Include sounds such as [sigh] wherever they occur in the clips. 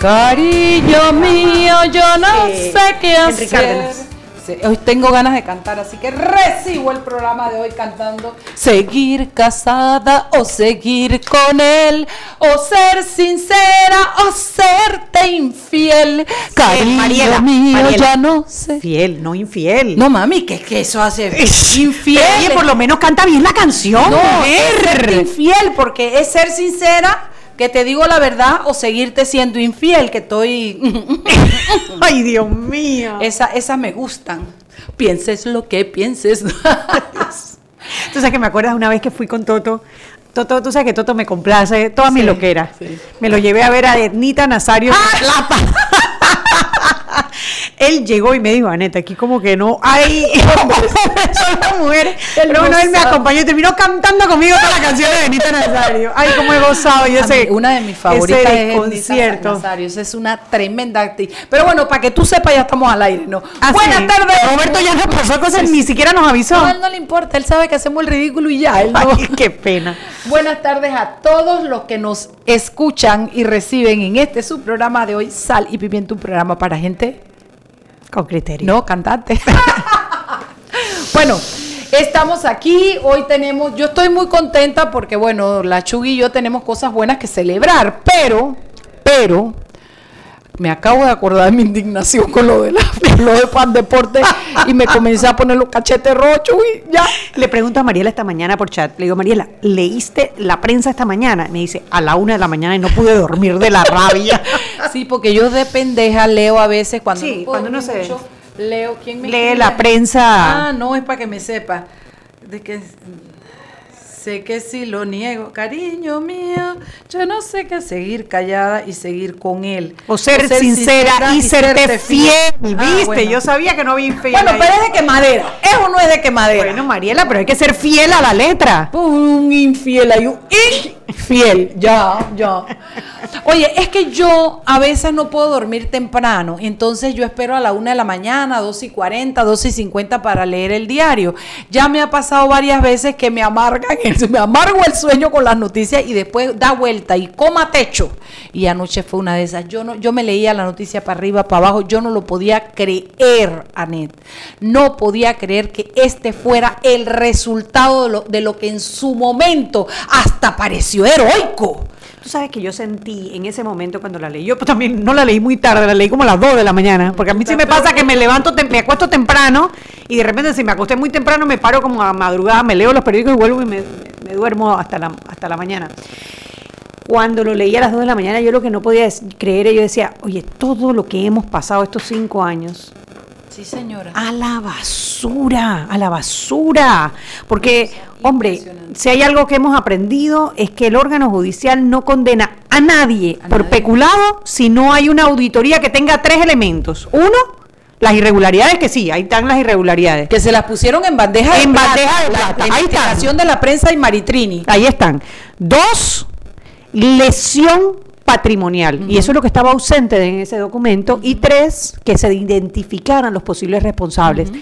Cariño mío, yo no sé qué hacer. Hoy tengo ganas de cantar, así que recibo el programa de hoy cantando Seguir casada o seguir con él, o ser sincera o serte infiel. Cariño mío, ya no sé. Fiel, no infiel. No mami, ¿qué, qué eso hace? [laughs] infiel. Oye, por lo menos canta bien la canción. No, es ser infiel, porque es ser sincera que te digo la verdad o seguirte siendo infiel, que estoy... [laughs] Ay, Dios mío. Esa, esas me gustan. Pienses lo que pienses. [laughs] tú sabes que me acuerdas una vez que fui con Toto. Toto, tú sabes que Toto me complace toda mi loquera. Me lo llevé a ver a Ednita Nazario. ¡Ah! Él llegó y me dijo, Aneta, aquí como que no hay [laughs] son las mujeres. No, no, él me acompañó y terminó cantando conmigo todas las canciones de Anita Nazario. Ay, cómo he gozado. Yo sé, una de mis favoritas es concierto. Nazario. Esa es una tremenda actriz. Pero bueno, para que tú sepas, ya estamos al aire, ¿no? Ah, Buenas tardes. Roberto ya nos pasó cosas, ni siquiera nos avisó. No, a él no le importa, él sabe que hacemos el ridículo y ya. Él no. Ay, qué pena. Buenas tardes a todos los que nos escuchan y reciben en este su programa de hoy, Sal y Pimiento, un programa para gente con criterio. No, cantante. [laughs] bueno, estamos aquí. Hoy tenemos, yo estoy muy contenta porque, bueno, la Chugui y yo tenemos cosas buenas que celebrar, pero, pero, me acabo de acordar de mi indignación con lo de la, lo de Pan Deporte y me comencé a poner los cachetes rochos y ya. Le pregunto a Mariela esta mañana por chat, le digo, Mariela, ¿leíste la prensa esta mañana? Me dice, a la una de la mañana y no pude dormir de la rabia. [laughs] sí, porque yo de pendeja leo a veces cuando sí, cuando no sé. leo quién me lee la prensa. Ah, no, es para que me sepa. De que sé que si lo niego, cariño mío, yo no sé qué seguir callada y seguir con él. O ser, sincera, y, serte fiel. Ah, ¿Viste? Yo sabía que no había infiel. Bueno, pero es de quemadera. Eso no es de quemadera. Bueno, Mariela, pero hay que ser fiel a la letra. Un infiel hay un infiel. Ya, ya. Oye, es que yo a veces no puedo dormir temprano, entonces yo espero a la una de la mañana, dos y cuarenta, dos y cincuenta para leer el diario. Ya me ha pasado varias veces que me amargan, [laughs] me amargo el sueño con las noticias y después da vuelta y coma techo. Y anoche fue una de esas. Yo no, yo me leía la noticia para arriba, para abajo, yo no lo podía creer, Anet. No podía creer que este fuera el resultado de lo, de lo que en su momento hasta pareció heroico. Tú sabes que yo sentí en ese momento cuando la leí, yo también no la leí muy tarde, la leí como a las 2 de la mañana, porque a mí sí me pasa que me levanto, me acuesto temprano y de repente si me acosté muy temprano me paro como a madrugada, me leo los periódicos y vuelvo y me, duermo hasta la, hasta la mañana. Cuando lo leí a las 2 de la mañana, yo lo que no podía creer, yo decía, oye, todo lo que hemos pasado estos cinco años, Sí, señora. A la basura, a la basura. Porque, hombre, si hay algo que hemos aprendido es que el órgano judicial no condena a nadie por peculado si no hay una auditoría que tenga tres elementos. Uno, las irregularidades, que sí, ahí están las irregularidades. Que se las pusieron en bandeja de en bandeja de plata. ahí está. de la prensa y Maritrini. Ahí están. Dos, lesión patrimonial. Y eso es lo que estaba ausente en ese documento. Y tres, que se identificaran los posibles responsables.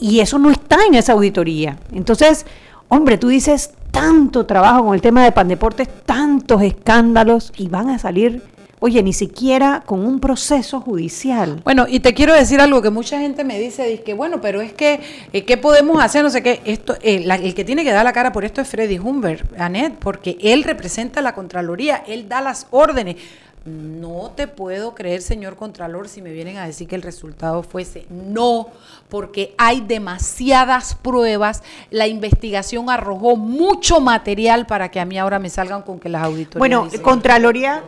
Y eso no está en esa auditoría. Entonces, hombre, tú dices tanto trabajo con el tema de Pandeportes, tantos escándalos y van a salir Oye, ni siquiera con un proceso judicial. Bueno, y te quiero decir algo que mucha gente me dice, dice que bueno, pero es que, eh, ¿qué podemos hacer? No sé qué. Esto, eh, el que tiene que dar la cara por esto es Freddy Humbert, Anet, porque él representa la Contraloría, él da las órdenes. No te puedo creer, señor Contralor, si me vienen a decir que el resultado fuese no, porque hay demasiadas pruebas. La investigación arrojó mucho material para que a mí ahora me salgan con que las auditorías. Bueno, Contraloría.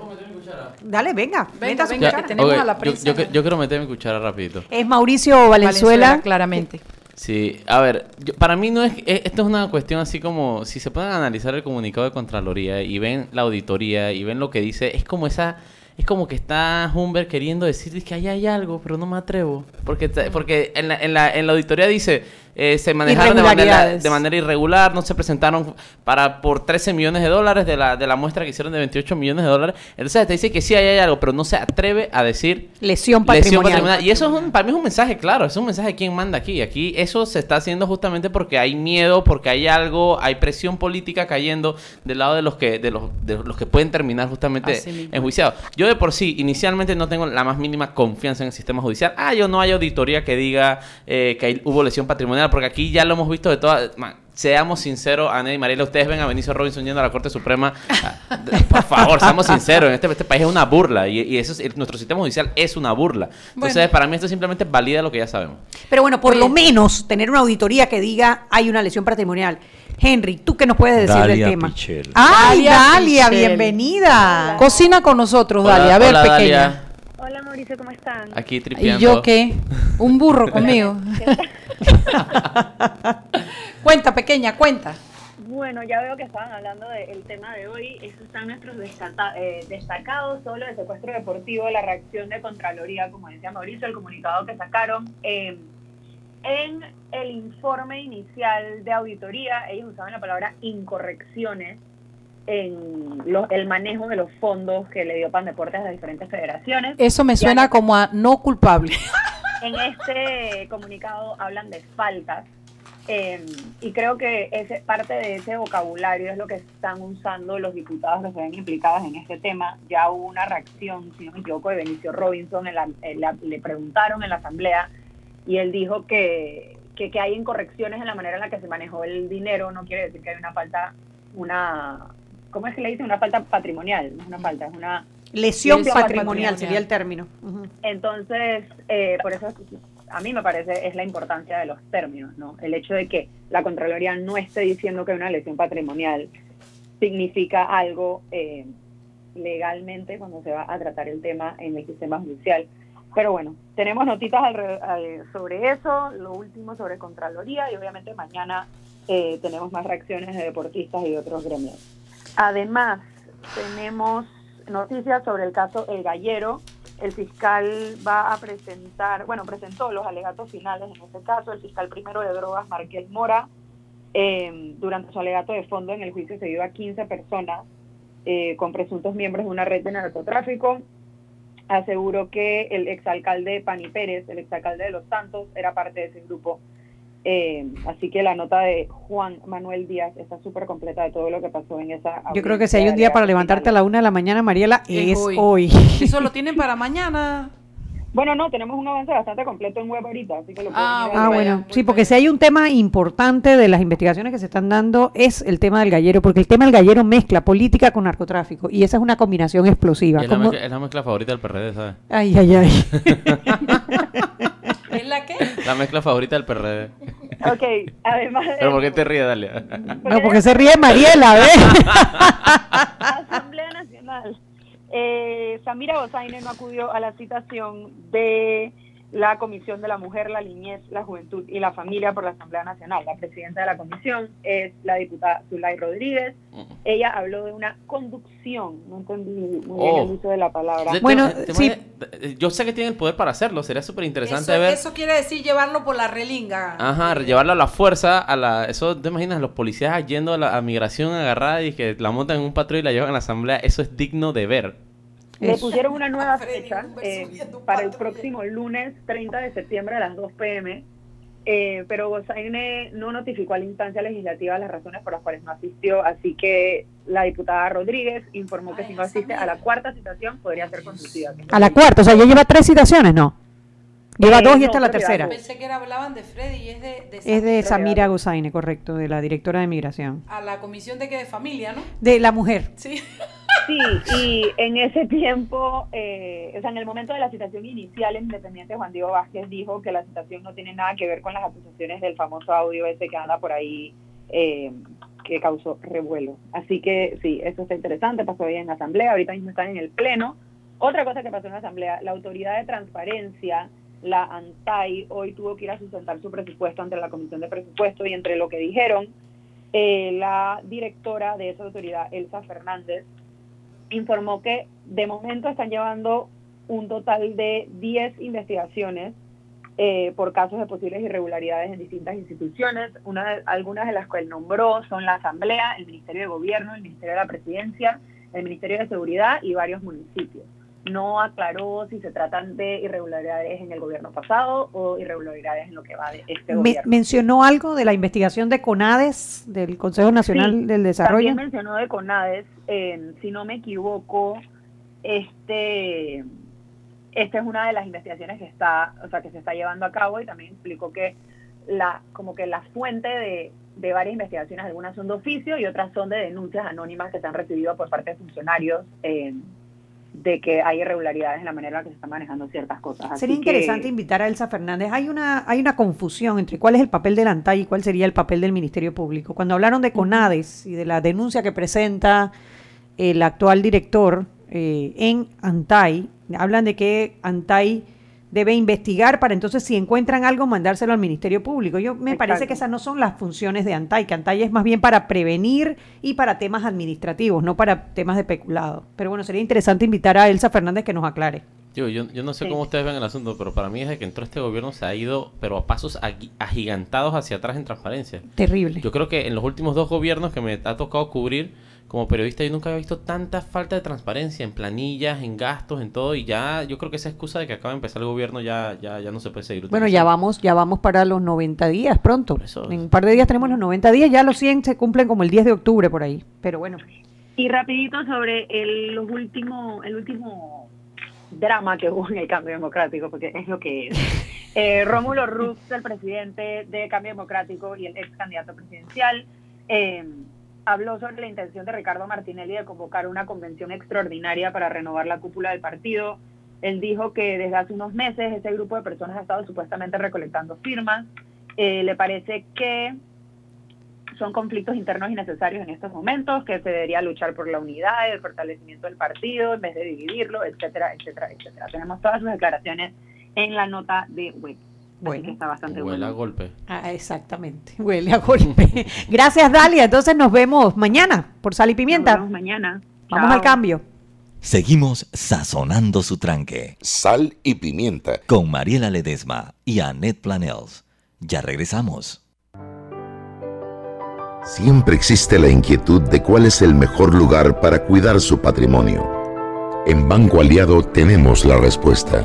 Dale, venga. venga, venga que tenemos a la prensa. Yo, quiero meter mi cuchara rapidito. Es Mauricio Valenzuela. claramente. Sí, a ver, yo- para mí no es, esto es una cuestión así como, si se pueden analizar el comunicado de Contraloría y ven la auditoría y ven lo que dice, es como esa, es como que está Humber queriendo decir que ahí hay algo, pero no me atrevo, porque, porque en la, en la, en la auditoría dice, eh, se manejaron de manera, de manera irregular, no se presentaron para por 13 millones de dólares de la, de la muestra que hicieron de 28 millones de dólares, entonces te dice que sí ahí hay algo, pero no se atreve a decir Lesión Lesión patrimonial. Y eso es un, para mí es un mensaje claro, es un mensaje de quién manda aquí. Aquí eso se está haciendo justamente porque hay miedo, porque hay algo, hay presión política cayendo del lado de los que, de los, de los que pueden terminar justamente enjuiciados. Yo de por sí, inicialmente no tengo la más mínima confianza en el sistema judicial. Ah, yo no hay auditoría que diga eh, que hay- hubo lesión patrimonial, porque aquí ya lo hemos visto de todas. man, Seamos sinceros, Ana y Mariela, ustedes ven a Benicio Robinson yendo a la Corte Suprema. Ah, Por favor, seamos sinceros. En este, este país es una burla y, y eso es- nuestro sistema judicial es una burla. Entonces, Bueno. para mí esto simplemente valida lo que ya sabemos. Pero bueno, por Oye. lo menos tener una auditoría que diga hay una lesión patrimonial. Henry, ¿tú qué nos puedes decir del tema? Pichel. ¡Ay, Dalia bienvenida! Cocina con nosotros, Hola, Dalia. A ver, hola, pequeña. Dalia. Hola Mauricio, ¿cómo están? Aquí ¿Y tripeando. yo qué? Un burro [laughs] conmigo. [laughs] cuenta, pequeña, cuenta. Bueno, ya veo que estaban hablando del tema de hoy. Estos están nuestros eh, destacados solo de secuestro deportivo, la reacción de Contraloría, como decía Mauricio, el comunicado que sacaron. Eh, en el informe inicial de auditoría, ellos usaban la palabra incorrecciones en lo- el manejo de los fondos que le dio Pan Deportes a las diferentes federaciones. Eso me suena como a no culpable. [laughs] En este comunicado hablan de faltas eh, y creo que ese, parte de ese vocabulario es lo que están usando los diputados que se ven implicados en este tema. Ya hubo una reacción, si no me equivoco, de Benicio Robinson, en la- en la- le preguntaron en la asamblea y él dijo que, que, que hay incorrecciones en la manera en la que se manejó el dinero, no quiere decir que hay una falta, una, ¿cómo es que le dicen? Una falta patrimonial, no es una falta, es una Lesión Lesión patrimonial patrimonial. sería el término. Entonces, eh, por eso a mí me parece es la importancia de los términos, ¿no? El hecho de que la Contraloría no esté diciendo que una lesión patrimonial significa algo eh, legalmente cuando se va a tratar el tema en el sistema judicial. Pero bueno, tenemos notitas sobre eso, lo último sobre Contraloría y obviamente mañana eh, tenemos más reacciones de deportistas y de otros gremios. Además, tenemos noticias sobre el caso El Gallero. El fiscal va a presentar, bueno, presentó los alegatos finales en este caso. El fiscal primero de drogas, Marqués Mora, eh, durante su alegato de fondo en el juicio se dio a 15 personas eh, con presuntos miembros de una red de narcotráfico. Aseguró que el exalcalde Pani Pérez, el exalcalde de Los Santos, era parte de ese grupo. Eh, así que la nota de Juan Manuel Díaz está súper completa de todo lo que pasó en esa. Yo creo que si hay un día para levantarte a la una de la mañana, Mariela, Es es hoy. hoy. Eso lo tienen para mañana. Bueno, no, tenemos un avance bastante completo en web ahorita, así que lo pueden Ah, Ah, bueno, sí, porque si hay un tema importante de las investigaciones que se están dando es el tema del gallero, porque el tema del gallero mezcla política con narcotráfico y esa es una combinación explosiva. Es, la mezcla, es la mezcla favorita del PRD, ¿sabes? Ay, ay, ay. [laughs] [laughs] ¿Es la qué? La mezcla favorita del PRD. Ok, además de ¿Pero por qué te ríes, Dalia? No, porque se ríe Mariela, ¿ves? Asamblea Nacional. Eh, Samira Bozaine no acudió a la citación de la Comisión de la Mujer, la Niñez, la Juventud y la Familia por la Asamblea Nacional. La presidenta de la comisión es la diputada Zulay Rodríguez. Ella habló de una conducción, no entendí muy bien Oh. el uso de la palabra. De- Bueno, sí. de- yo sé que tiene el poder para hacerlo, sería súper interesante Eso, ver. eso quiere decir llevarlo por la relinga. Ajá, llevarlo a la fuerza, a la... Eso, ¿te imaginas? Los policías yendo a la a migración agarrada y que la montan en un patrón y la llevan a la asamblea. Eso es digno de ver. Le Eso. pusieron una nueva Freddy fecha eh, para el próximo lunes 30 de septiembre a las 2 pm, eh, pero Gozaine no notificó a la instancia legislativa las razones por las cuales no asistió, así que la diputada Rodríguez informó que Ay, si no asiste a la cuarta citación podría ser conducida. A la cuarta, o sea, ya lleva tres citaciones, ¿no? Lleva Eh, dos y no, esta es la tercera. Pensé que era, hablaban de Freddy y es de, de Es de Samira. Gozaine, correcto, de la directora de migración. a la comisión de que de familia, ¿no? De la mujer. Sí. [laughs] Sí, y en ese tiempo, eh, o sea, en el momento de la citación inicial, el independiente Juan Diego Vázquez dijo que la citación no tiene nada que ver con las acusaciones del famoso audio ese que anda por ahí eh, que causó revuelo. Así que sí, eso está interesante, pasó hoy en la asamblea, ahorita mismo están en el pleno. Otra cosa que pasó en la asamblea, la autoridad de transparencia la ANTAI hoy tuvo que ir a sustentar su presupuesto ante la Comisión de Presupuesto y entre lo que dijeron, eh, la directora de esa autoridad, Elsa Fernández, informó que de momento están llevando un total de 10 investigaciones eh, por casos de posibles irregularidades en distintas instituciones. Una de- algunas de las que él nombró son la Asamblea, el Ministerio de Gobierno, el Ministerio de la Presidencia, el Ministerio de Seguridad y varios municipios. No aclaró si se tratan de irregularidades en el gobierno pasado o irregularidades en lo que va de este Me- gobierno. mencionó algo de la investigación de CONADES, del Consejo Nacional Sí, del Desarrollo. También mencionó de CONADES, eh, si no me equivoco, este, esta es una de las investigaciones que está, o sea, que se está llevando a cabo y también explicó que la, como que la fuente de, de varias investigaciones, algunas son de oficio y otras son de denuncias anónimas que se han recibido por parte de funcionarios eh, de que hay irregularidades en la manera en la que se están manejando ciertas cosas. Así Sería que- interesante invitar a Elsa Fernández. Hay una, hay una confusión entre cuál es el papel del ANTAI y cuál sería el papel del Ministerio Público. Cuando hablaron de CONADES y de la denuncia que presenta el actual director eh, en ANTAI, hablan de que ANTAI debe investigar para entonces si encuentran algo mandárselo al Ministerio Público. Yo me parece que esas no son las funciones de ANTAI, que ANTAI es más bien para prevenir y para temas administrativos, no para temas de peculado. Pero bueno, sería interesante invitar a Elsa Fernández que nos aclare. Digo, yo, yo no sé Sí. cómo ustedes ven el asunto, pero para mí desde que entró este gobierno se ha ido, pero a pasos agigantados hacia atrás en transparencia. Terrible. Yo creo que en los últimos dos gobiernos que me ha tocado cubrir como periodista, yo nunca había visto tanta falta de transparencia en planillas, en gastos, en todo, y ya yo creo que esa excusa de que acaba de empezar el gobierno ya, ya, ya no se puede seguir Bueno, ya utilizando. vamos, ya vamos para los 90 días pronto. Eso- En un par de días tenemos los 90 días, ya los 100 se cumplen como el 10 de octubre por ahí. Pero bueno, Y rapidito sobre el, los último, el último drama que hubo en el cambio democrático, porque es lo que es. [laughs] Eh, Rómulo Rux, el presidente de Cambio Democrático y el ex candidato presidencial, eh, habló sobre la intención de Ricardo Martinelli de convocar una convención extraordinaria para renovar la cúpula del partido. Él dijo que desde hace unos meses ese grupo de personas ha estado supuestamente recolectando firmas. Eh, le parece que son conflictos internos innecesarios en estos momentos, que se debería luchar por la unidad el fortalecimiento del partido en vez de dividirlo, etcétera, etcétera, etcétera. Tenemos todas sus declaraciones en la nota de web. Así Bueno. que está bastante Huele a golpe. ah, exactamente, [laughs] huele a golpe. Gracias, Dalia. Entonces nos vemos mañana por Sal y Nos Pimienta. vemos mañana. Vamos Chao. al cambio. Seguimos sazonando su tranque Sal y pimienta. con Mariela Ledesma y Annette Planels. Ya regresamos. Siempre existe la inquietud de cuál es el mejor lugar para cuidar su patrimonio. En Banco Aliado tenemos la respuesta.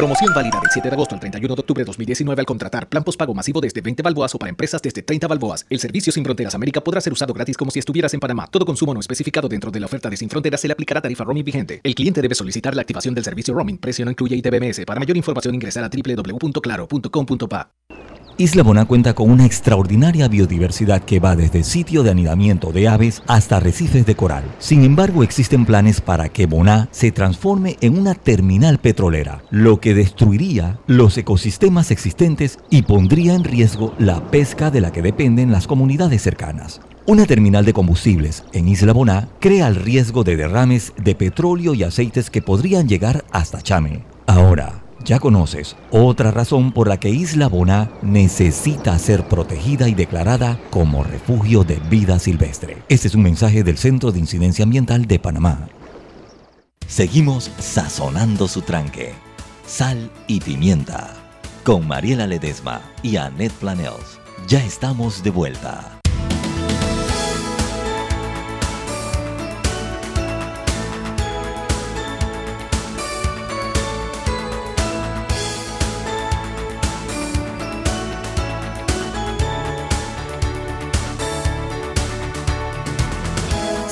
Promoción válida del 7 de agosto al 31 de octubre de 2019 al contratar plan postpago masivo desde 20 balboas o para empresas desde 30 balboas. El servicio Sin Fronteras América podrá ser usado gratis como si estuvieras en Panamá. Todo consumo no especificado dentro de la oferta de Sin Fronteras se le aplicará tarifa roaming vigente. El cliente debe solicitar la activación del servicio roaming. Precio no incluye ITBMS. Para mayor información ingresar a www.claro.com.pa. Isla Boná cuenta con una extraordinaria biodiversidad que va desde sitio de anidamiento de aves hasta arrecifes de coral. Sin embargo, existen planes para que Boná se transforme en una terminal petrolera, lo que destruiría los ecosistemas existentes y pondría en riesgo la pesca de la que dependen las comunidades cercanas. Una terminal de combustibles en Isla Boná crea el riesgo de derrames de petróleo y aceites que podrían llegar hasta Chame. Ahora, ya conoces otra razón por la que Isla Boná necesita ser protegida y declarada como refugio de vida silvestre. Este es un mensaje del Centro de Incidencia Ambiental de Panamá. Seguimos sazonando su tranque. Sal y pimienta. Con Mariela Ledesma y Annette Planels. Ya estamos de vuelta.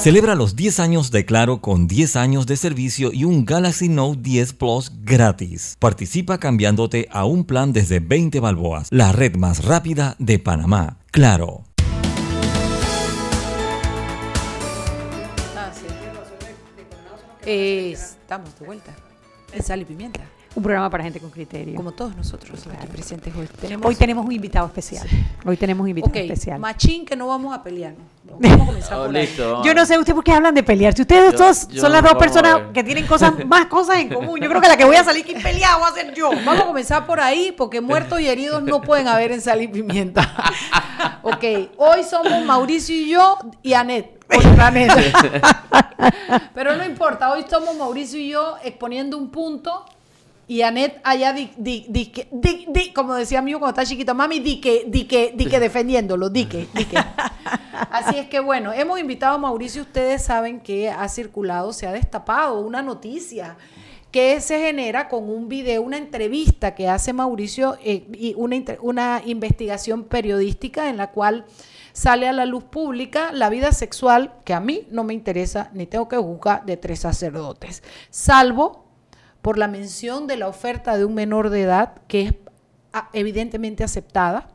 Celebra los 10 años de Claro con 10 años de servicio y un Galaxy Note 10 Plus gratis. Participa cambiándote a un plan desde 20 balboas, la red más rápida de Panamá. Claro. Eh, estamos de vuelta. En Sal y Pimienta. Un programa para gente con criterio. Como todos nosotros aquí presentes hoy. Tenemos, Hoy tenemos un invitado especial. Hoy tenemos un invitado especial. machín que no vamos a pelear. Vamos a [laughs] comenzar Oh, por ahí. listo. Yo no sé ustedes por qué hablan de pelear. Si ustedes Yo- dos yo son las dos personas ver. que tienen cosas [laughs] más cosas en común. Yo creo que la que voy a salir que pelear va a ser yo. Vamos a comenzar por ahí porque muertos y heridos no pueden haber en Sal y Pimienta. [laughs] ok, hoy somos Mauricio y yo y Anet. Pero no importa, hoy somos Mauricio y yo exponiendo un punto y Anet allá di, di, di, di- di- como decía mi hijo cuando estaba chiquito, mami, di que, di que, di que defendiéndolo, di que, di que. [laughs] Así es que bueno, hemos invitado a Mauricio, ustedes saben que ha circulado, se ha destapado una noticia que se genera con un video, una entrevista que hace Mauricio eh, y una, una investigación periodística en la cual sale a la luz pública la vida sexual que a mí no me interesa ni tengo que juzgar de tres sacerdotes, salvo por la mención de la oferta de un menor de edad que es ah, evidentemente aceptada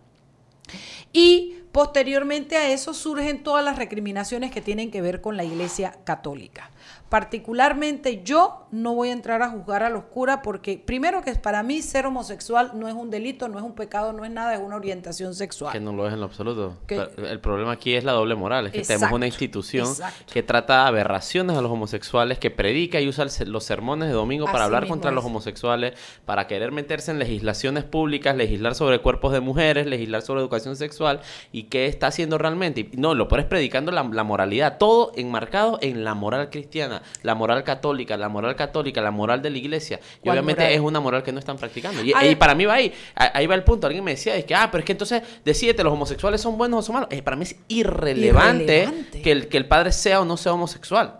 y posteriormente a eso surgen todas las recriminaciones que tienen que ver con la Iglesia Católica. Particularmente yo no voy a entrar a juzgar a los curas porque primero que para mí ser homosexual no es un delito, no es un pecado, no es nada, es una orientación sexual. Que no lo es en lo absoluto. Que- El problema aquí es la doble moral. Es que tenemos una institución exacto. que trata aberraciones a los homosexuales, que predica y usa el los sermones de domingo para Así hablar contra es. los homosexuales, para querer meterse en legislaciones públicas, legislar sobre cuerpos de mujeres, legislar sobre educación sexual. ¿Y qué está haciendo realmente? Y no, lo peor es predicando la, la moralidad. Todo enmarcado en la moral cristiana, la moral católica, la moral católica, la moral de la iglesia. Y ¿Cuál obviamente moral? es una moral que no están practicando. Y, y para mí va ahí. Ahí va el punto. Alguien me decía, es que, ah, pero es que entonces, decídete, los homosexuales son buenos o son malos. Eh, para mí es irrelevante, Irrelevante. Que, el, que el padre sea o no sea homosexual.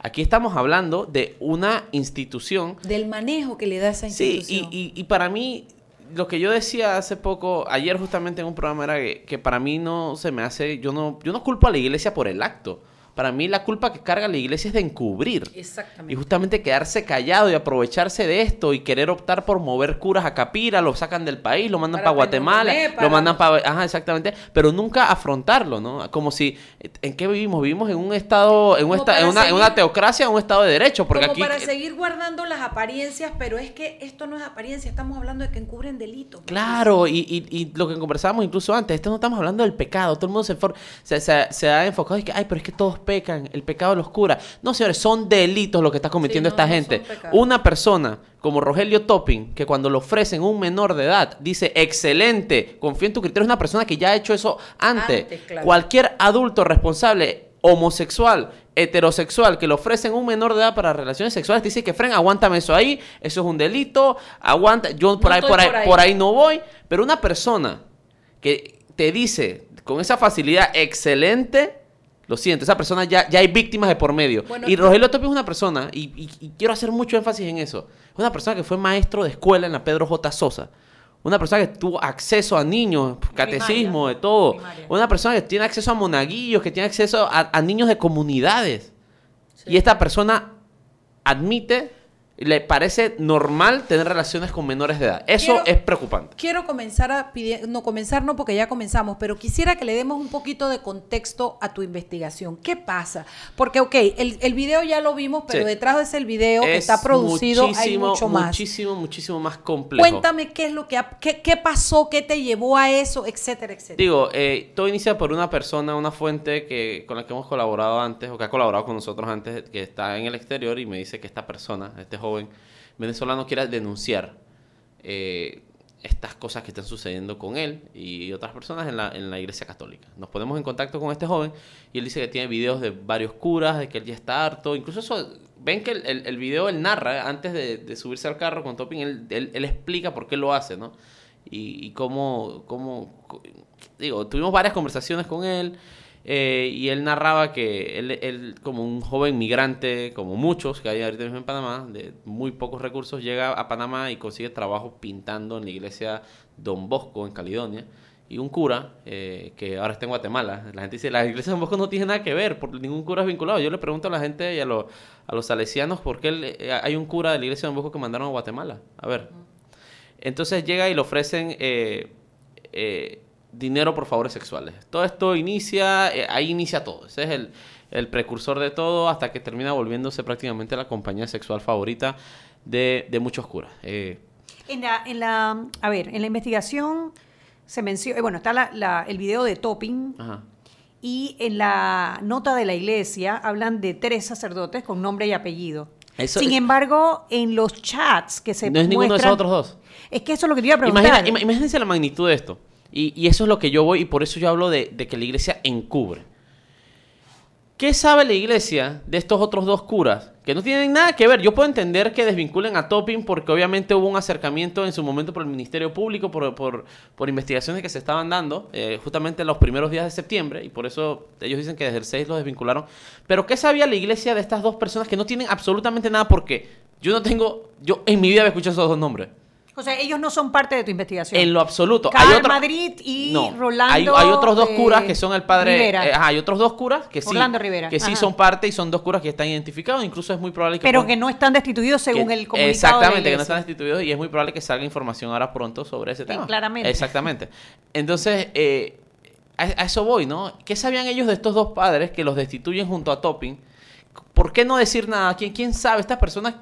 Aquí estamos hablando de una institución. Del manejo que le da esa Sí, institución. y, y- y para mí, lo que yo decía hace poco, ayer justamente en un programa, era que, que para mí no se me hace, yo no, yo no culpo a la iglesia por el acto. Para mí la culpa que carga la iglesia es de encubrir. Exactamente. Y justamente quedarse callado y aprovecharse de esto y querer optar por mover curas a Capira, lo sacan del país, lo mandan Para Guatemala, para- lo mandan para... Ajá, exactamente. Pero nunca afrontarlo, ¿no? Como si... ¿En qué vivimos? Vivimos en un estado, en, un esta- en una, en seguir- una teocracia, en un estado de derecho. Porque Como aquí... para seguir guardando las apariencias, pero es que esto no es apariencia, estamos hablando de que encubren delitos. Claro, y, y- y lo que conversábamos incluso antes, esto no estamos hablando del pecado, todo el mundo se, for- se, se- se ha enfocado y que, ay, pero es que todos pecan, el pecado los cura. No, señores, son delitos lo que está cometiendo Sí, no, esta no gente. Una persona como Rogelio Topping, que cuando le ofrecen un menor de edad, dice, excelente, confío en tu criterio, es una persona que ya ha hecho eso antes. Antes, claro. Cualquier adulto responsable, homosexual, heterosexual, que le ofrecen un menor de edad para relaciones sexuales, dice que, Fren, aguántame eso ahí, eso es un delito, aguanta, yo por, No ahí, estoy por, ahí, por ahí. por ahí no voy, pero una persona que te dice con esa facilidad excelente, Lo siento, esa persona ya, ya hay víctimas de por medio. Bueno, y Rogelio Topi es una persona, y, y- y quiero hacer mucho énfasis en eso, es una persona que fue maestro de escuela en la Pedro J. Sosa. Una persona que tuvo acceso a niños, catecismo, de todo. Una persona que tiene acceso a monaguillos, que tiene acceso a, a niños de comunidades. Y esta persona admite, le parece normal tener relaciones con menores de edad. Eso Quiero- es preocupante. Quiero comenzar a pedir, no comenzar no porque ya comenzamos, pero quisiera que le demos un poquito de contexto a tu investigación. ¿Qué pasa? Porque, ok, el, el video ya lo vimos, pero Sí. detrás de ese video que está producido hay mucho más. Muchísimo, muchísimo más complejo. Cuéntame qué es lo que ha- qué, qué pasó, qué te llevó a eso, etcétera, etcétera. Digo, eh, todo inicia por una persona, una fuente que con la que hemos colaborado antes, o que ha colaborado con nosotros antes, que está en el exterior y me dice que esta persona, este joven venezolano, quiere denunciar eh, estas cosas que están sucediendo con él y otras personas en la, en la iglesia católica. Nos ponemos en contacto con este joven y él dice que tiene videos de varios curas, de que él ya está harto. Incluso eso, ven que el, el- video él narra, antes de, subirse al carro con Topping, él, él- explica por qué lo hace, ¿no? Y, y cómo, cómo, digo, tuvimos varias conversaciones con él eh, y él narraba que él, él, como un joven migrante, como muchos que hay ahorita mismo en Panamá, de muy pocos recursos, llega a Panamá y consigue trabajo pintando en la iglesia Don Bosco en Caledonia. Y un cura, eh, que ahora está en Guatemala, la gente dice, la iglesia Don Bosco no tiene nada que ver, porque ningún cura es vinculado. Yo le pregunto a la gente y a, los a los salesianos por qué eh, hay un cura de la iglesia Don Bosco que mandaron a Guatemala. A ver. Entonces llega y le ofrecen eh, dinero por favores sexuales. Todo esto inicia, eh, ahí inicia todo. Ese es el, el precursor de todo hasta que termina volviéndose prácticamente la compañía sexual favorita de, de muchos curas. Eh, En la, en la, a ver, en la investigación se menciona, bueno, está la- la- el video de Topping ajá. y en la nota de la iglesia hablan de tres sacerdotes con nombre y apellido. Eso- Sin embargo, en los chats que se No es ninguno de esos otros dos. Es que eso es lo que te iba a preguntar. Imagina- imagínense la magnitud de esto. Y, eso es lo que yo voy, y por eso yo hablo de, de que la iglesia encubre. ¿Qué sabe la iglesia de estos otros dos curas? Que no tienen nada que ver. Yo puedo entender que desvinculen a Topping porque obviamente hubo un acercamiento en su momento por el Ministerio Público, por, por, por investigaciones que se estaban dando, eh, justamente en los primeros días de septiembre, y por eso ellos dicen que desde el 6 los desvincularon. Pero ¿qué sabía la iglesia de estas dos personas que no tienen absolutamente nada? Porque yo no tengo, yo en mi vida había escuchado esos dos nombres. O sea, ellos no son parte de tu investigación. En lo absoluto. Carl hay otro- Madrid y No, Rolando. Hay, hay otros dos eh, curas que son el padre. Rivera. eh, ajá, hay otros dos curas que sí. Orlando Rivera, Que sí son parte y son dos curas que están identificados. Incluso es muy probable que. pero que no están destituidos según que- el comunicado. Exactamente, de que no están destituidos y es muy probable que salga información ahora pronto sobre ese tema. claramente. Exactamente. Entonces, eh, a, a eso voy, ¿no? ¿Qué sabían ellos de estos dos padres que los destituyen junto a Topping? ¿Por qué no decir nada? ¿Quién, quién sabe? Estas personas,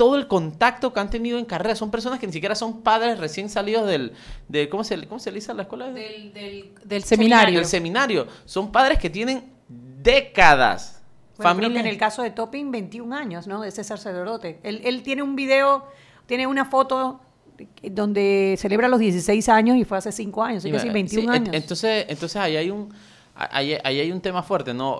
todo el contacto que han tenido en carrera, son personas que ni siquiera son padres recién salidos del... De, ¿cómo, se, ¿Cómo se le dice a la escuela? Del, del- del seminario. Del seminario. Son padres que tienen décadas. Bueno, familia- creo que en el caso de Topping, 21 años, ¿no? De ese sacerdote. Él, él tiene un video, tiene una foto donde celebra los 16 años y fue hace 5 años, así que sí, Iba- 21 sí, en- años. Entonces, entonces ahí hay un ahí, ahí hay un tema fuerte, ¿no?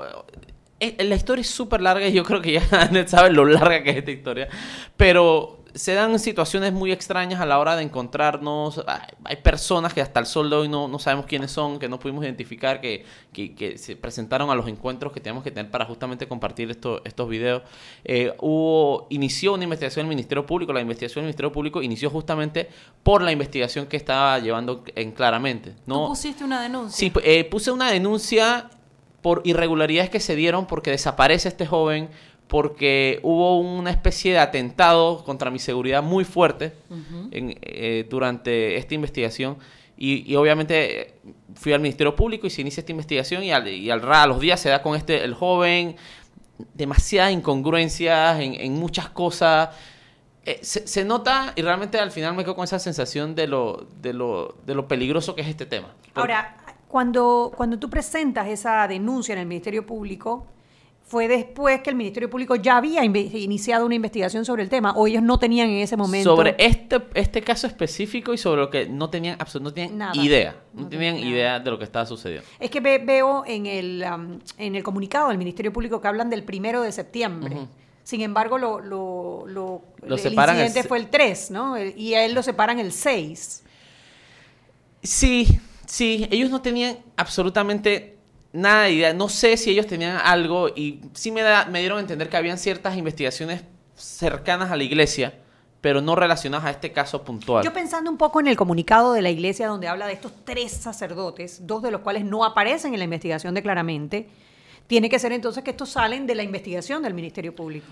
La historia es súper larga y yo creo que ya [laughs] Anet sabe lo larga que es esta historia. Pero se dan situaciones muy extrañas a la hora de encontrarnos. Hay, personas que hasta el sol de hoy no, no sabemos quiénes son, que no pudimos identificar, que, que, que se presentaron a los encuentros que teníamos que tener para justamente compartir esto- estos videos. Eh, hubo, inició una investigación del Ministerio Público. La investigación del Ministerio Público inició justamente por la investigación que estaba llevando en claramente. ¿no? Tú pusiste una denuncia. Sí, eh, puse una denuncia por irregularidades que se dieron porque desaparece este joven, porque hubo una especie de atentado contra mi seguridad muy fuerte en, eh, durante esta investigación. Y, y obviamente eh, fui al Ministerio Público y se inicia esta investigación y, al, y al a los días se da con este el joven demasiadas incongruencias en, en muchas cosas. Eh, se, se nota y realmente al final me quedo con esa sensación de lo, de lo, de lo peligroso que es este tema. Ahora, cuando, cuando tú presentas esa denuncia en el Ministerio Público, ¿fue después que el Ministerio Público ya había iniciado una investigación sobre el tema o ellos no tenían en ese momento? Sobre este, este caso específico y sobre lo que no tenían absolutamente no tenían Nada. idea. No, No tenían idea de lo que estaba sucediendo. Es que ve- veo en el, am, en el comunicado del Ministerio Público que hablan del primero de septiembre. Sin embargo, lo, lo, lo- Lo el incidente fue el 3, ¿no? Y a él lo separan el 6. Sí, sí, ellos no tenían absolutamente nada de idea. No sé si ellos tenían algo y sí me, da- me dieron a entender que habían ciertas investigaciones cercanas a la iglesia, pero no relacionadas a este caso puntual. Yo pensando un poco en el comunicado de la iglesia donde habla de estos tres sacerdotes, dos de los cuales no aparecen en la investigación de claramente, tiene que ser entonces que estos salen de la investigación del Ministerio Público.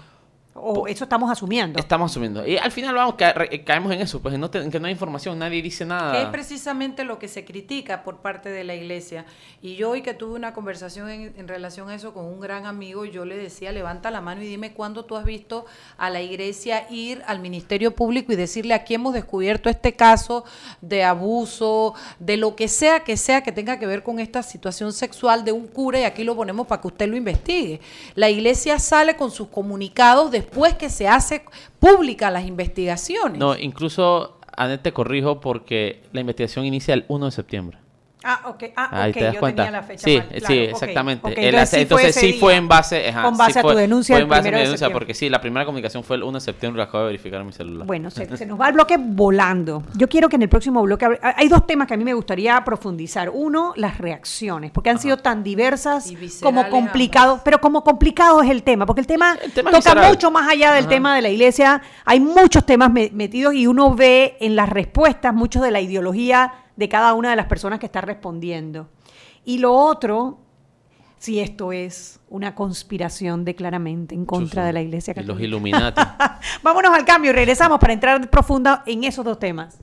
O eso estamos asumiendo. Estamos asumiendo. Y al final vamos, ca- caemos en eso, pues en, no te- que no hay información, nadie dice nada. Que es precisamente lo que se critica por parte de la iglesia. Y yo hoy que tuve una conversación en, en relación a eso con un gran amigo, yo le decía, levanta la mano y dime cuándo tú has visto a la iglesia ir al Ministerio Público y decirle aquí hemos descubierto este caso de abuso, de lo que sea que sea que tenga que ver con esta situación sexual de un cura y aquí lo ponemos para que usted lo investigue. La iglesia sale con sus comunicados después que se hace pública las investigaciones. No, incluso, Anet, te corrijo porque la investigación inicia el 1 de septiembre. Ah, ok. Ah, Ahí ok, te das yo cuenta. tenía la fecha sí, mal. sí, Claro, exactamente. entonces sí fue entonces ese sí día. fue en base, ajá, Con sí base a fue- tu denuncia Fue en base a mi de denuncia porque sí, la primera comunicación fue el 1 de septiembre, acabo de verificar en mi celular. Bueno, se, [laughs] se nos va el bloque volando. Yo quiero que en el próximo bloque... Hay dos temas que a mí me gustaría profundizar. Uno, las reacciones, porque han sido tan diversas como complicados, pero como complicado es el tema, porque el tema, toca visceral. mucho más allá del Ajá. tema de la iglesia. Hay muchos temas me- metidos y uno ve en las respuestas mucho de la ideología de cada una de las personas que está respondiendo. Y lo otro, si esto es una conspiración de claramente en contra de la iglesia Y los católica. Illuminati. [laughs] Vámonos al cambio y regresamos para entrar profundo en esos dos temas.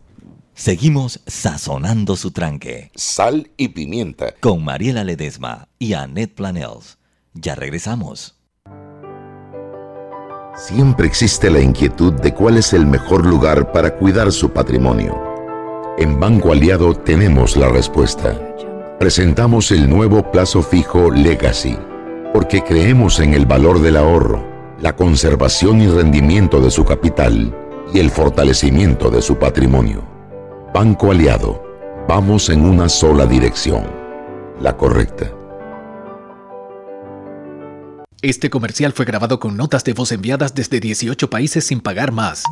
Seguimos sazonando su tranque. Sal y pimienta. Con Mariela Ledesma y Annette Planels. Ya regresamos. Siempre existe la inquietud de cuál es el mejor lugar para cuidar su patrimonio. En Banco Aliado tenemos la respuesta. Presentamos el nuevo plazo fijo Legacy, porque creemos en el valor del ahorro, la conservación y rendimiento de su capital y el fortalecimiento de su patrimonio. Banco Aliado, vamos en una sola dirección, la correcta. Este comercial fue grabado con notas de voz enviadas desde 18 países sin pagar más.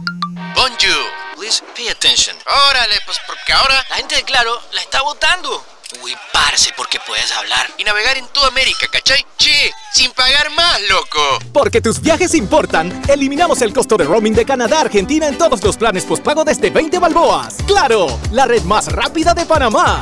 Please pay attention. Órale, pues porque ahora la gente de Claro la está votando. Uy, parce, porque puedes hablar y navegar en toda América, ¿cachai? Che, sin pagar más, loco. Porque tus viajes importan, eliminamos el costo de roaming de Canadá a Argentina en todos los planes postpago desde 20 balboas. ¡Claro! La red más rápida de Panamá.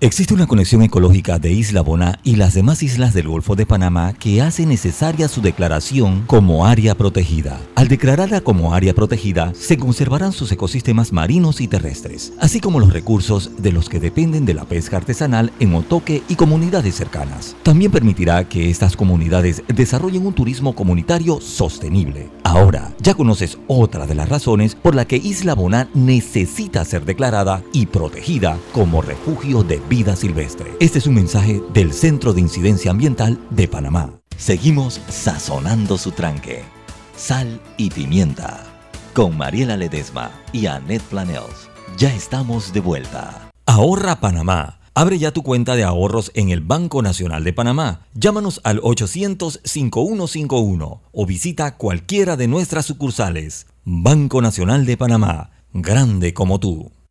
Existe una conexión ecológica de Isla Boná y las demás islas del Golfo de Panamá que hace necesaria su declaración como área protegida. Al declararla como área protegida, se conservarán sus ecosistemas marinos y terrestres, así como los recursos de los que dependen de la pesca artesanal en Otoque y comunidades cercanas. También permitirá que estas comunidades desarrollen un turismo comunitario sostenible. Ahora, ya conoces otra de las razones por la que Isla Boná necesita ser declarada y protegida como refugio de vida silvestre. Este es un mensaje del Centro de Incidencia Ambiental de Panamá. Seguimos sazonando su tranque. Sal y pimienta. Con Mariela Ledesma y Annette Planels. Ya estamos de vuelta. Ahorra Panamá. Abre ya tu cuenta de ahorros en el Banco Nacional de Panamá. Llámanos al 800-5151 o visita cualquiera de nuestras sucursales. Banco Nacional de Panamá. Grande como tú.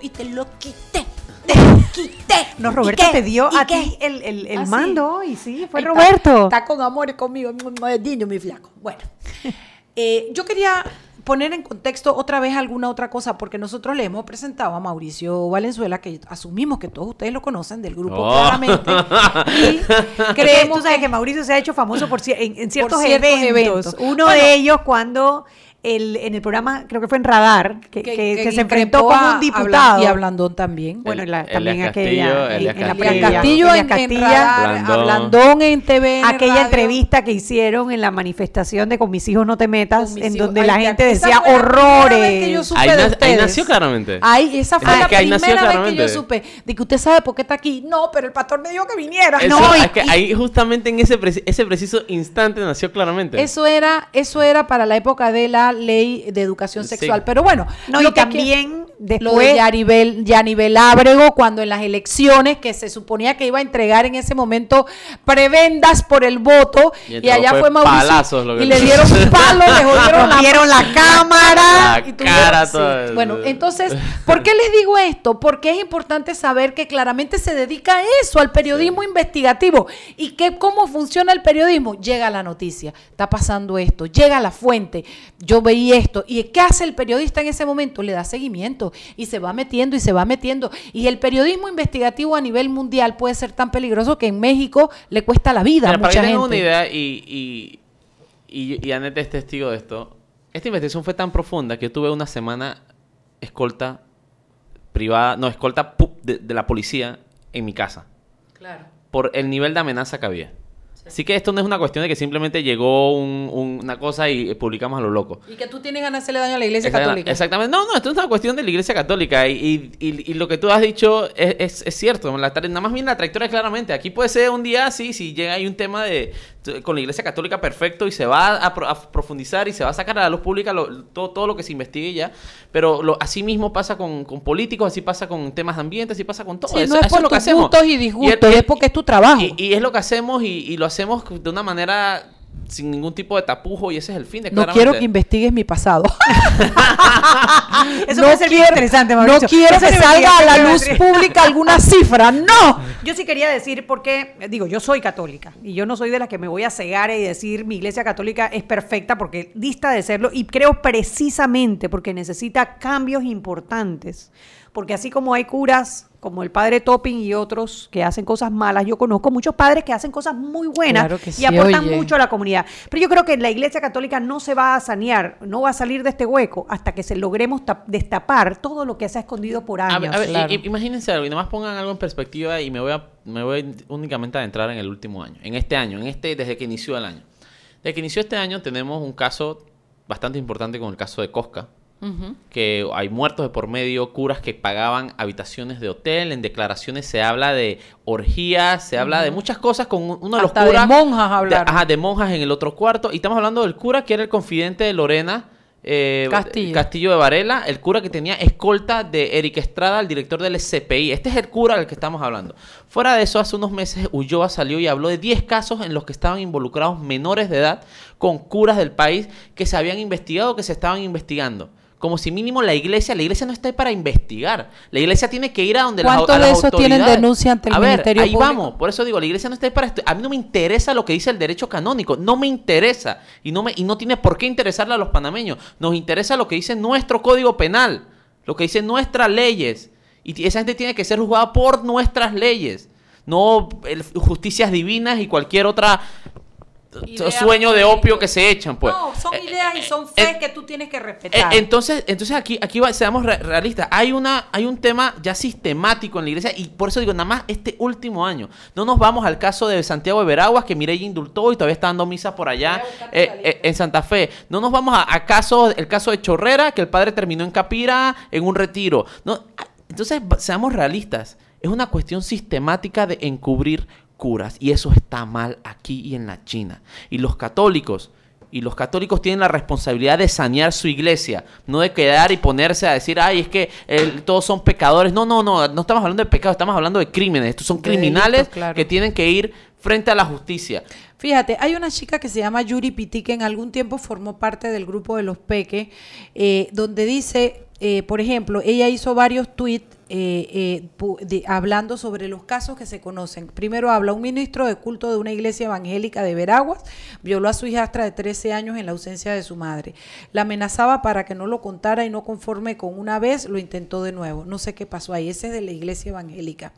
Y te lo quité. [laughs] Te lo quité. No, ¿Y Roberto te dio ¿Y a qué? ti el, el- el Ah, sí. mando y sí, fue Ahí. Roberto. Está, con amor conmigo. Niño, mi flaco. Bueno, [laughs] eh, yo quería poner en contexto otra vez alguna otra cosa, porque nosotros le hemos presentado a Mauricio Valenzuela, que asumimos que todos ustedes lo conocen del grupo Oh. claramente. [laughs] Y Creemos creemos Tú sabes que Mauricio se ha hecho famoso por, en, en ciertos, ciertos eventos. eventos. Uno Bueno. de ellos cuando el, en el programa, creo que fue en Radar, que, que- que se enfrentó con a un diputado. Y a Blandón también. Bueno, la- El- también Elias aquella. Castillo, en- la Castillo. previa. Castillo en, en Castilla. Radar, a Blandón. Blandón en TV. aquella entrevista que hicieron en la manifestación de Con mis hijos no te metas, en donde Ay, la gente decía la vez que yo horrores. supe Ahí, de na- ahí nació claramente. Ay, esa fue Es la que ahí nació primera vez que claramente. yo supe de que usted sabe por qué está aquí. No, pero el pastor me dijo que viniera. Eso, no, y- es que ahí justamente en ese, preci- ese preciso instante nació claramente. Eso era, eso era para la época de la ley de educación Sí. sexual. Pero bueno, No, lo y que también Lo después de Yaribel, Yanibel Ábrego, cuando en las elecciones que se suponía que iba a entregar en ese momento prebendas por el voto, Y allá fue fue Mauricio, palazos lo que y le dieron [laughs] un palo, le jodieron la, la cámara. [laughs] La y cara sí. toda- Bueno, entonces, ¿por qué les digo esto? Porque es importante saber que claramente se dedica a eso, al periodismo investigativo. ¿Y que cómo funciona el periodismo? Llega la noticia, está pasando esto, llega la fuente, yo veí esto. ¿Y qué hace el periodista en ese momento? Le da seguimiento y se va metiendo y se va metiendo. Y el periodismo investigativo a nivel mundial puede ser tan peligroso que en México le cuesta la vida a Mira, para mucha que tengan gente. una idea, y, y, y, y Annette es testigo de esto, esta investigación fue tan profunda que yo tuve una semana escolta privada, no, escolta de, de la policía en mi casa, Claro. por el nivel de amenaza que había. Así que esto no es una cuestión de que simplemente llegó un- un- una cosa y eh, publicamos a lo loco. Y que tú tienes ganas de hacerle daño a la iglesia católica. Exactamente. No, no, esto es una cuestión de la Iglesia Católica. Y, y- y- y lo que tú has dicho es, es- es cierto. La nada más bien la trayectoria claramente. Aquí puede ser un día así, si llega ahí un tema de con la Iglesia Católica perfecto y se va a, pro- a profundizar y se va a sacar a la luz pública lo- todo, todo lo que se investigue ya. Pero lo, así mismo pasa con, con políticos, así pasa con temas de ambiente, así pasa con todo. Sí, Eso- no es eso por lo que tus hacemos. gustos y disgustos, el- es porque es tu trabajo. Y, y es lo que hacemos y, y lo hacemos de una manera sin ningún tipo de tapujo y ese es el fin de No quiero que investigues mi pasado. [laughs] Eso no puede ser bien quiero- interesante, No Mauricio. quiero Eso que salga a la luz pública alguna cifra. No. Yo sí quería decir porque, digo, yo soy católica y yo no soy de las que me voy a cegar y decir mi iglesia católica es perfecta porque dista de serlo y creo precisamente porque necesita cambios importantes. Porque así como hay curas como el padre Topping y otros que hacen cosas malas, yo conozco muchos padres que hacen cosas muy buenas Claro que y sí, aportan oye. mucho a la comunidad. Pero yo creo que la iglesia católica no se va a sanear, no va a salir de este hueco hasta que se logremos tap- destapar todo lo que se ha escondido por A años. ver, a ver, i- imagínense algo y nomás pongan algo en perspectiva y me voy a me voy únicamente a entrar en el último año, en este año, en este desde que inició el año. Desde que inició este año tenemos un caso bastante importante con el caso de Cosca, que hay muertos de por medio, curas que pagaban habitaciones de hotel, en declaraciones se habla de orgías, se habla de muchas cosas con un- uno de los Hasta de curas monjas hablaron. de- ajá, de monjas en el otro cuarto y estamos hablando del cura que era el confidente de Lorena eh, Castillo. Castillo de Varela, el cura que tenía escolta de Eric Estrada, el director del SCPI. Este es el cura del que estamos hablando. Fuera de eso, hace unos meses Ulloa salió y habló de 10 casos en los que estaban involucrados menores de edad con curas del país que se habían investigado, que se estaban investigando. Como si mínimo la iglesia, la iglesia no está ahí para investigar. La iglesia tiene que ir a donde las, ¿Cuántos a las de esos tienen autoridades. denuncia ante el a ver, Ministerio ahí Público? vamos. Por eso digo, la iglesia no está ahí para esto. A mí no me interesa lo que dice el derecho canónico. No me interesa. Y no, me, y no tiene por qué interesarle a los panameños. Nos interesa lo que dice nuestro código penal. Lo que dicen nuestras leyes. Y esa gente tiene que ser juzgada por nuestras leyes. No el- justicias divinas y cualquier otra Idea sueño de opio que se echan, pues. No, son Eh, ideas y son fe que tú tienes que eh, respetar. entonces, entonces aquí, aquí va- seamos re- realistas. Hay una, hay un tema ya sistemático en la iglesia y por eso digo, nada más este último año. No nos vamos al caso de Santiago de Veraguas, que Mireya indultó y todavía está dando misa por allá eh, eh, en Santa Fe. No nos vamos a, a caso, el caso de Chorrera, que el padre terminó en Capira en un retiro. No, entonces, seamos realistas. Es una cuestión sistemática de encubrir curas y eso está mal aquí y en la China. Y los católicos y los católicos tienen la responsabilidad de sanear su iglesia, no de quedar y ponerse a decir, ay, es que eh, todos son pecadores. No, no, no, no estamos hablando de pecados, estamos hablando de crímenes. Estos son criminales claro. que tienen que ir frente a la justicia. Fíjate, hay una chica que se llama Yuri Piti que en algún tiempo formó parte del grupo de los Peques, eh, donde dice, eh, por ejemplo, ella hizo varios tweets eh, eh, de- hablando sobre los casos que se conocen. Primero habla un ministro de culto de una iglesia evangélica de Veraguas, violó a su hijastra de 13 años en la ausencia de su madre. La amenazaba para que no lo contara y no conforme con una vez, lo intentó de nuevo. No sé qué pasó ahí, ese es de la iglesia evangélica.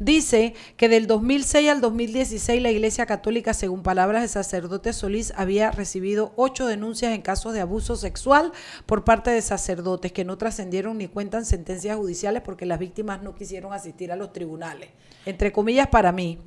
Dice que del 2006 al 2016 la Iglesia Católica, según palabras del sacerdote Solís, había recibido ocho denuncias en casos de abuso sexual por parte de sacerdotes que no trascendieron ni cuentan sentencias judiciales porque las víctimas no quisieron asistir a los tribunales. Entre comillas para mí.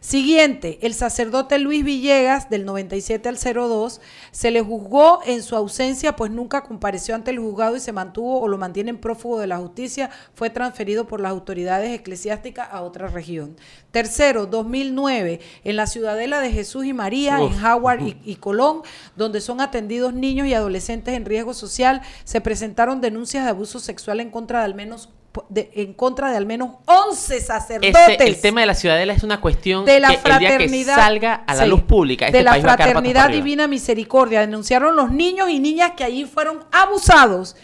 Siguiente, el sacerdote Luis Villegas, del 97 al 02, se le juzgó en su ausencia, pues nunca compareció ante el juzgado y se mantuvo o lo mantienen prófugo de la justicia, fue transferido por las autoridades eclesiásticas a otra región. Tercero, 2009, en la Ciudadela de Jesús y María, Uf. en Howard y, y Colón, donde son atendidos niños y adolescentes en riesgo social, se presentaron denuncias de abuso sexual en contra de al menos de- en contra de al menos 11 sacerdotes Ese- el tema de la ciudadela es una cuestión de la que el día que fraternidad salga a la sí, luz pública, este de la país va a quedar patas fraternidad divina misericordia. Denunciaron los niños y niñas que allí fueron abusados.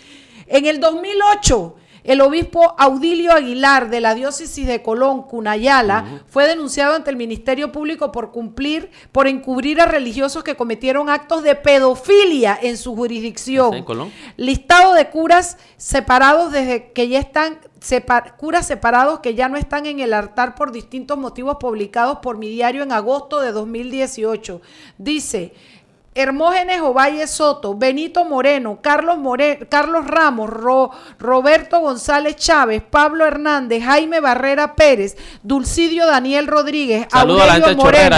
En el 2008 el obispo Audilio Aguilar de la diócesis de Colón, Cunayala, fue denunciado ante el Ministerio Público por cumplir, por encubrir a religiosos que cometieron actos de pedofilia en su jurisdicción. ¿En Colón? Listado de curas separados desde que ya están curas separados que ya no están en el altar por distintos motivos publicados por mi diario en agosto de 2018. Dice Hermógenes Ovalle Soto, Benito Moreno, Carlos, More- Carlos Ramos, Ro- Roberto González Chávez, Pablo Hernández, Jaime Barrera Pérez, Dulcidio Daniel Rodríguez, Saludo a la gente Aurelio Moreno.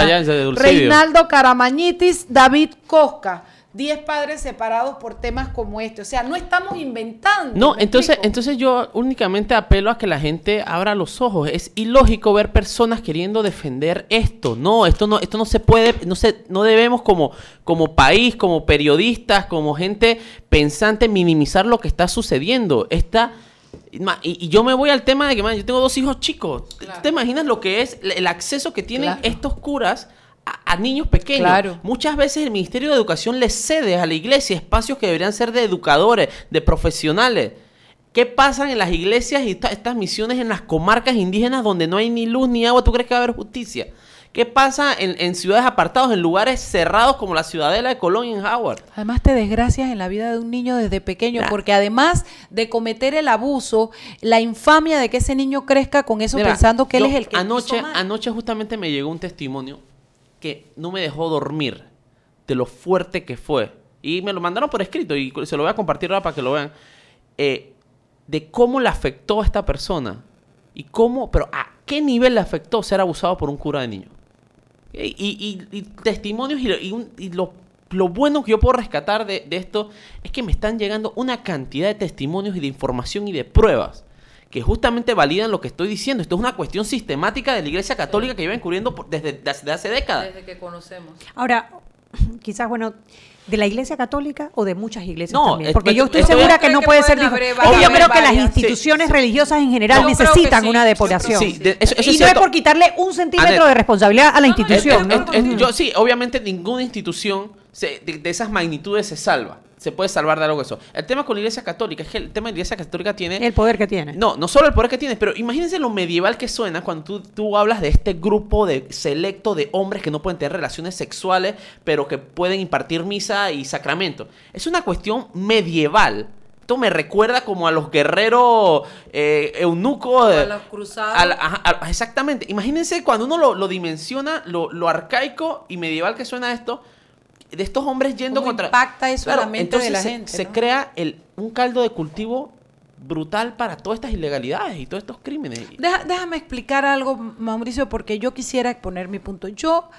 Reinaldo Caramañitis, David Cosca. Diez padres separados por temas como este. O sea, no estamos inventando. No, ¿me entonces, explico? entonces yo únicamente apelo a que la gente abra los ojos. Es ilógico ver personas queriendo defender esto. No, esto no, esto no se puede, no se, no debemos como, como país, como periodistas, como gente pensante minimizar lo que está sucediendo. Esta y, y yo me voy al tema de que man, yo tengo dos hijos chicos. ¿Tú ¿Te imaginas lo que es el acceso que tienen Claro. estos curas a, a niños pequeños? Claro. Muchas veces el Ministerio de Educación les cede a la iglesia espacios que deberían ser de educadores, de profesionales. ¿Qué pasa en las iglesias y esta- estas misiones en las comarcas indígenas donde no hay ni luz ni agua? ¿Tú crees que va a haber justicia? ¿Qué pasa en, en ciudades apartadas, en lugares cerrados como la ciudadela de Colón y en Howard? Además te desgracias en la vida de un niño desde pequeño, porque además de cometer el abuso, la infamia de que ese niño crezca con eso Mira, pensando que él es el que anoche, hizo mal. anoche justamente me llegó un testimonio que no me dejó dormir de lo fuerte que fue. Y me lo mandaron por escrito y se lo voy a compartir ahora para que lo vean. Eh, de cómo le afectó a esta persona. Y cómo, pero a qué nivel le afectó ser abusado por un cura de niños. Y, y- y- y testimonios y lo, lo bueno que yo puedo rescatar de, de esto es que me están llegando una cantidad de testimonios y de información y de pruebas que justamente validan lo que estoy diciendo. Esto es una cuestión sistemática de la Iglesia Católica que lleva encubriendo por- desde, desde hace décadas. Desde que conocemos. Ahora, [laughs] quizás, bueno, ¿de la Iglesia Católica o de muchas iglesias No, también? es- Porque yo estoy esto- segura que no que puede ser... Es que yo creo que las instituciones sí. religiosas en general necesitan sí, una depuración. Sí, de- eso- eso y es no es por quitarle un centímetro de responsabilidad a la institución. Es- ¿no? es- es- yo, sí, obviamente ninguna institución se- de, de esas magnitudes se salva. Se puede salvar de algo de eso. El tema con la Iglesia Católica es que el tema de la Iglesia Católica tiene... El poder que tiene. No, no solo el poder que tienes, pero imagínense lo medieval que suena cuando tú, tú hablas de este grupo de selecto de hombres que no pueden tener relaciones sexuales, pero que pueden impartir misa y sacramento. Es una cuestión medieval. Esto me recuerda como a los guerreros eh, eunucos. A los cruzados. a la- ajá, a- exactamente. Imagínense cuando uno lo, lo dimensiona, lo, lo arcaico y medieval que suena esto, de estos hombres yendo ¿Cómo contra. impacta eso a la mente entonces de la se, gente, se no? crea el, un caldo de cultivo brutal para todas estas ilegalidades y todos estos crímenes. Deja- déjame explicar algo, Mauricio, porque yo quisiera exponer mi punto. Yo,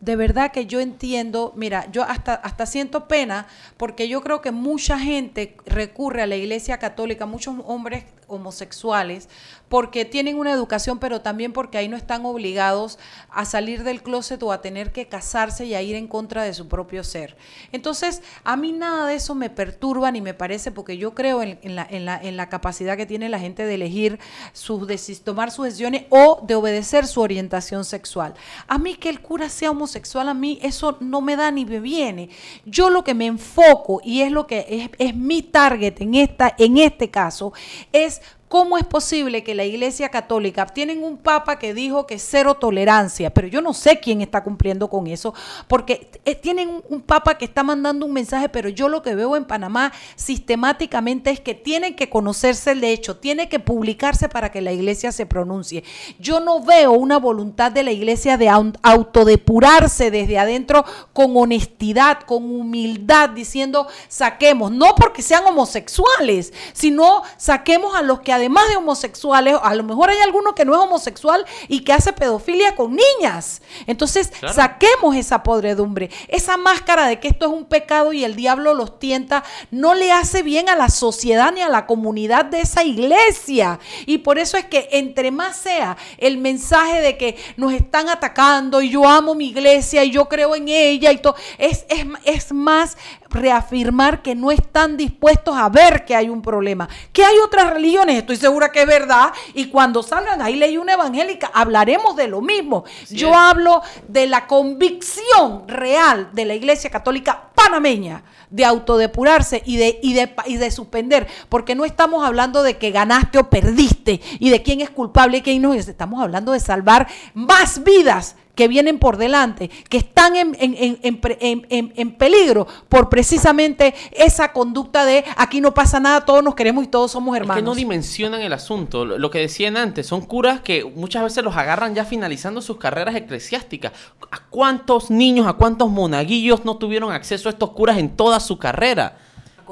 de verdad que yo entiendo, mira, yo hasta, hasta siento pena, porque yo creo que mucha gente recurre a la iglesia católica, muchos hombres homosexuales, porque tienen una educación, pero también porque ahí no están obligados a salir del closet o a tener que casarse y a ir en contra de su propio ser. Entonces, a mí nada de eso me perturba ni me parece, porque yo creo en, la, en, la, en la capacidad que tiene la gente de elegir sus tomar sus decisiones o de obedecer su orientación sexual. A mí que el cura sea homosexual, a mí eso no me da ni me viene. Yo lo que me enfoco y es lo que es, es mi target en, esta, en este caso es ¿cómo es posible que la Iglesia Católica tienen un papa que dijo que cero tolerancia, pero yo no sé quién está cumpliendo con eso, porque eh, tienen un, papa que está mandando un mensaje, pero yo lo que veo en Panamá sistemáticamente es que tienen que conocerse el hecho, tiene que publicarse para que la Iglesia se pronuncie. Yo no veo una voluntad de la Iglesia de au- autodepurarse desde adentro con honestidad, con humildad, diciendo saquemos, no porque sean homosexuales, sino saquemos a los que además de homosexuales, a lo mejor hay alguno que no es homosexual y que hace pedofilia con niñas. Entonces, Claro. saquemos esa podredumbre, esa máscara de que esto es un pecado y el diablo los tienta, no le hace bien a la sociedad ni a la comunidad de esa iglesia. Y por eso es que entre más sea el mensaje de que nos están atacando y yo amo mi iglesia y yo creo en ella y todo, es, es, es más reafirmar que no están dispuestos a ver que hay un problema. Que hay otras religiones, estoy segura que es verdad, y cuando salgan ahí leí una evangélica, hablaremos de lo mismo. Yo hablo de la convicción real de la Iglesia Católica panameña de autodepurarse y de, y de, y de suspender, porque no estamos hablando de que ganaste o perdiste y de quién es culpable y quién no es, estamos hablando de salvar más vidas que vienen por delante, que están en, en- en- en peligro por precisamente esa conducta de aquí no pasa nada, todos nos queremos y todos somos Es hermanos. que no dimensionan el asunto. Lo lo que decían antes, son curas que muchas veces los agarran ya finalizando sus carreras eclesiásticas. ¿A cuántos niños, a cuántos monaguillos no tuvieron acceso a estos curas en toda su carrera?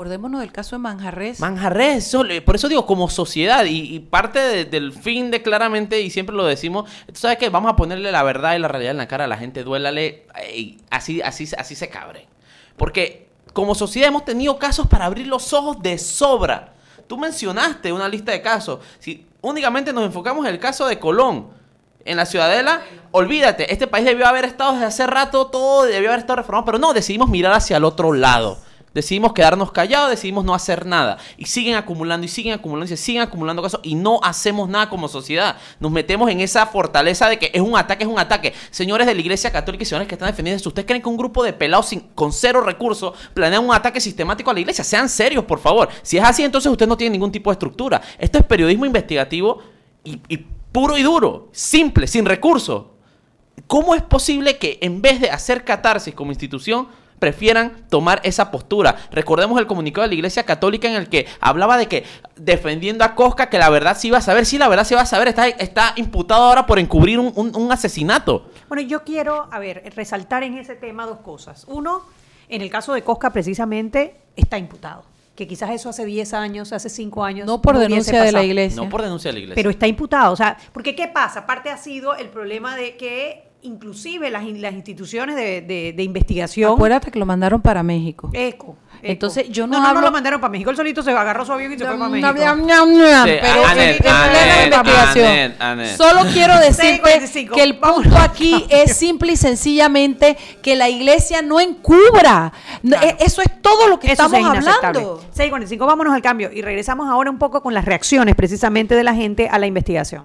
Acordémonos del caso de Manjarres. Manjarres, por eso digo, como sociedad, y, parte de- del fin de claramente, y siempre lo decimos, tú sabes que vamos a ponerle la verdad y la realidad en la cara a la gente, duélale, ey, así, así, así se cabre. Porque como sociedad hemos tenido casos para abrir los ojos de sobra. Tú mencionaste una lista de casos. Si únicamente nos enfocamos en el caso de Colón, en la Ciudadela, olvídate, este país debió haber estado desde hace rato, todo debió haber estado reformado, pero no, decidimos mirar hacia el otro lado. Decidimos quedarnos callados, decidimos no hacer nada. Y siguen acumulando y siguen acumulando y siguen acumulando casos y no hacemos nada como sociedad. Nos metemos en esa fortaleza de que es un ataque, es un ataque. Señores de la Iglesia Católica y señores que están defendiendo ¿ustedes creen que un grupo de pelados sin- con cero recursos planea un ataque sistemático a la Iglesia? Sean serios, por favor. Si es así, entonces usted no tiene ningún tipo de estructura. Esto es periodismo investigativo y, y puro y duro, simple, sin recursos. ¿Cómo es posible que en vez de hacer catarsis como institución, prefieran tomar esa postura? Recordemos el comunicado de la Iglesia Católica en el que hablaba de que defendiendo a Cosca, que la verdad se iba a saber, sí, la verdad se va a saber, está, está imputado ahora por encubrir un, un- un asesinato. Bueno, yo quiero, a ver, resaltar en ese tema dos cosas. Uno, en el caso de Cosca, precisamente, está imputado. Que quizás eso hace 10 años, hace 5 años. No por denuncia de la iglesia. No por denuncia de la Iglesia. Pero está imputado. O sea, porque ¿qué pasa? Aparte ha sido el problema de que inclusive las, las instituciones de, de- de investigación... Acuérdate que lo mandaron para México. Eco. Entonces, yo no no, no, hablo- no lo mandaron para México. Él solito se agarró su avión y se fue para México. Sí, pero Anet, en- en plena Anet, investigación. Anet, Anet. Solo quiero [laughs] decirte 6:45. que el punto aquí es [laughs] simple y sencillamente que la iglesia no encubra. E- Eso es todo lo que Eso estamos es hablando. 6.45, vámonos al cambio y regresamos ahora un poco con las reacciones precisamente de la gente a la investigación.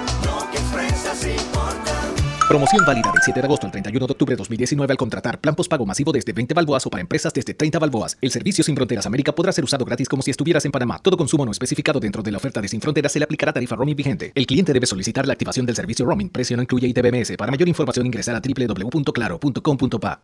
Promoción válida del 7 de agosto al 31 de octubre de 2019 al contratar plan postpago masivo desde 20 balboas o para empresas desde 30 balboas. El servicio Sin Fronteras América podrá ser usado gratis como si estuvieras en Panamá. Todo consumo no especificado dentro de la oferta de Sin Fronteras se le aplicará tarifa roaming vigente. El cliente debe solicitar la activación del servicio roaming. Precio no incluye ITBMS. Para mayor información ingresar a www.claro.com.pa.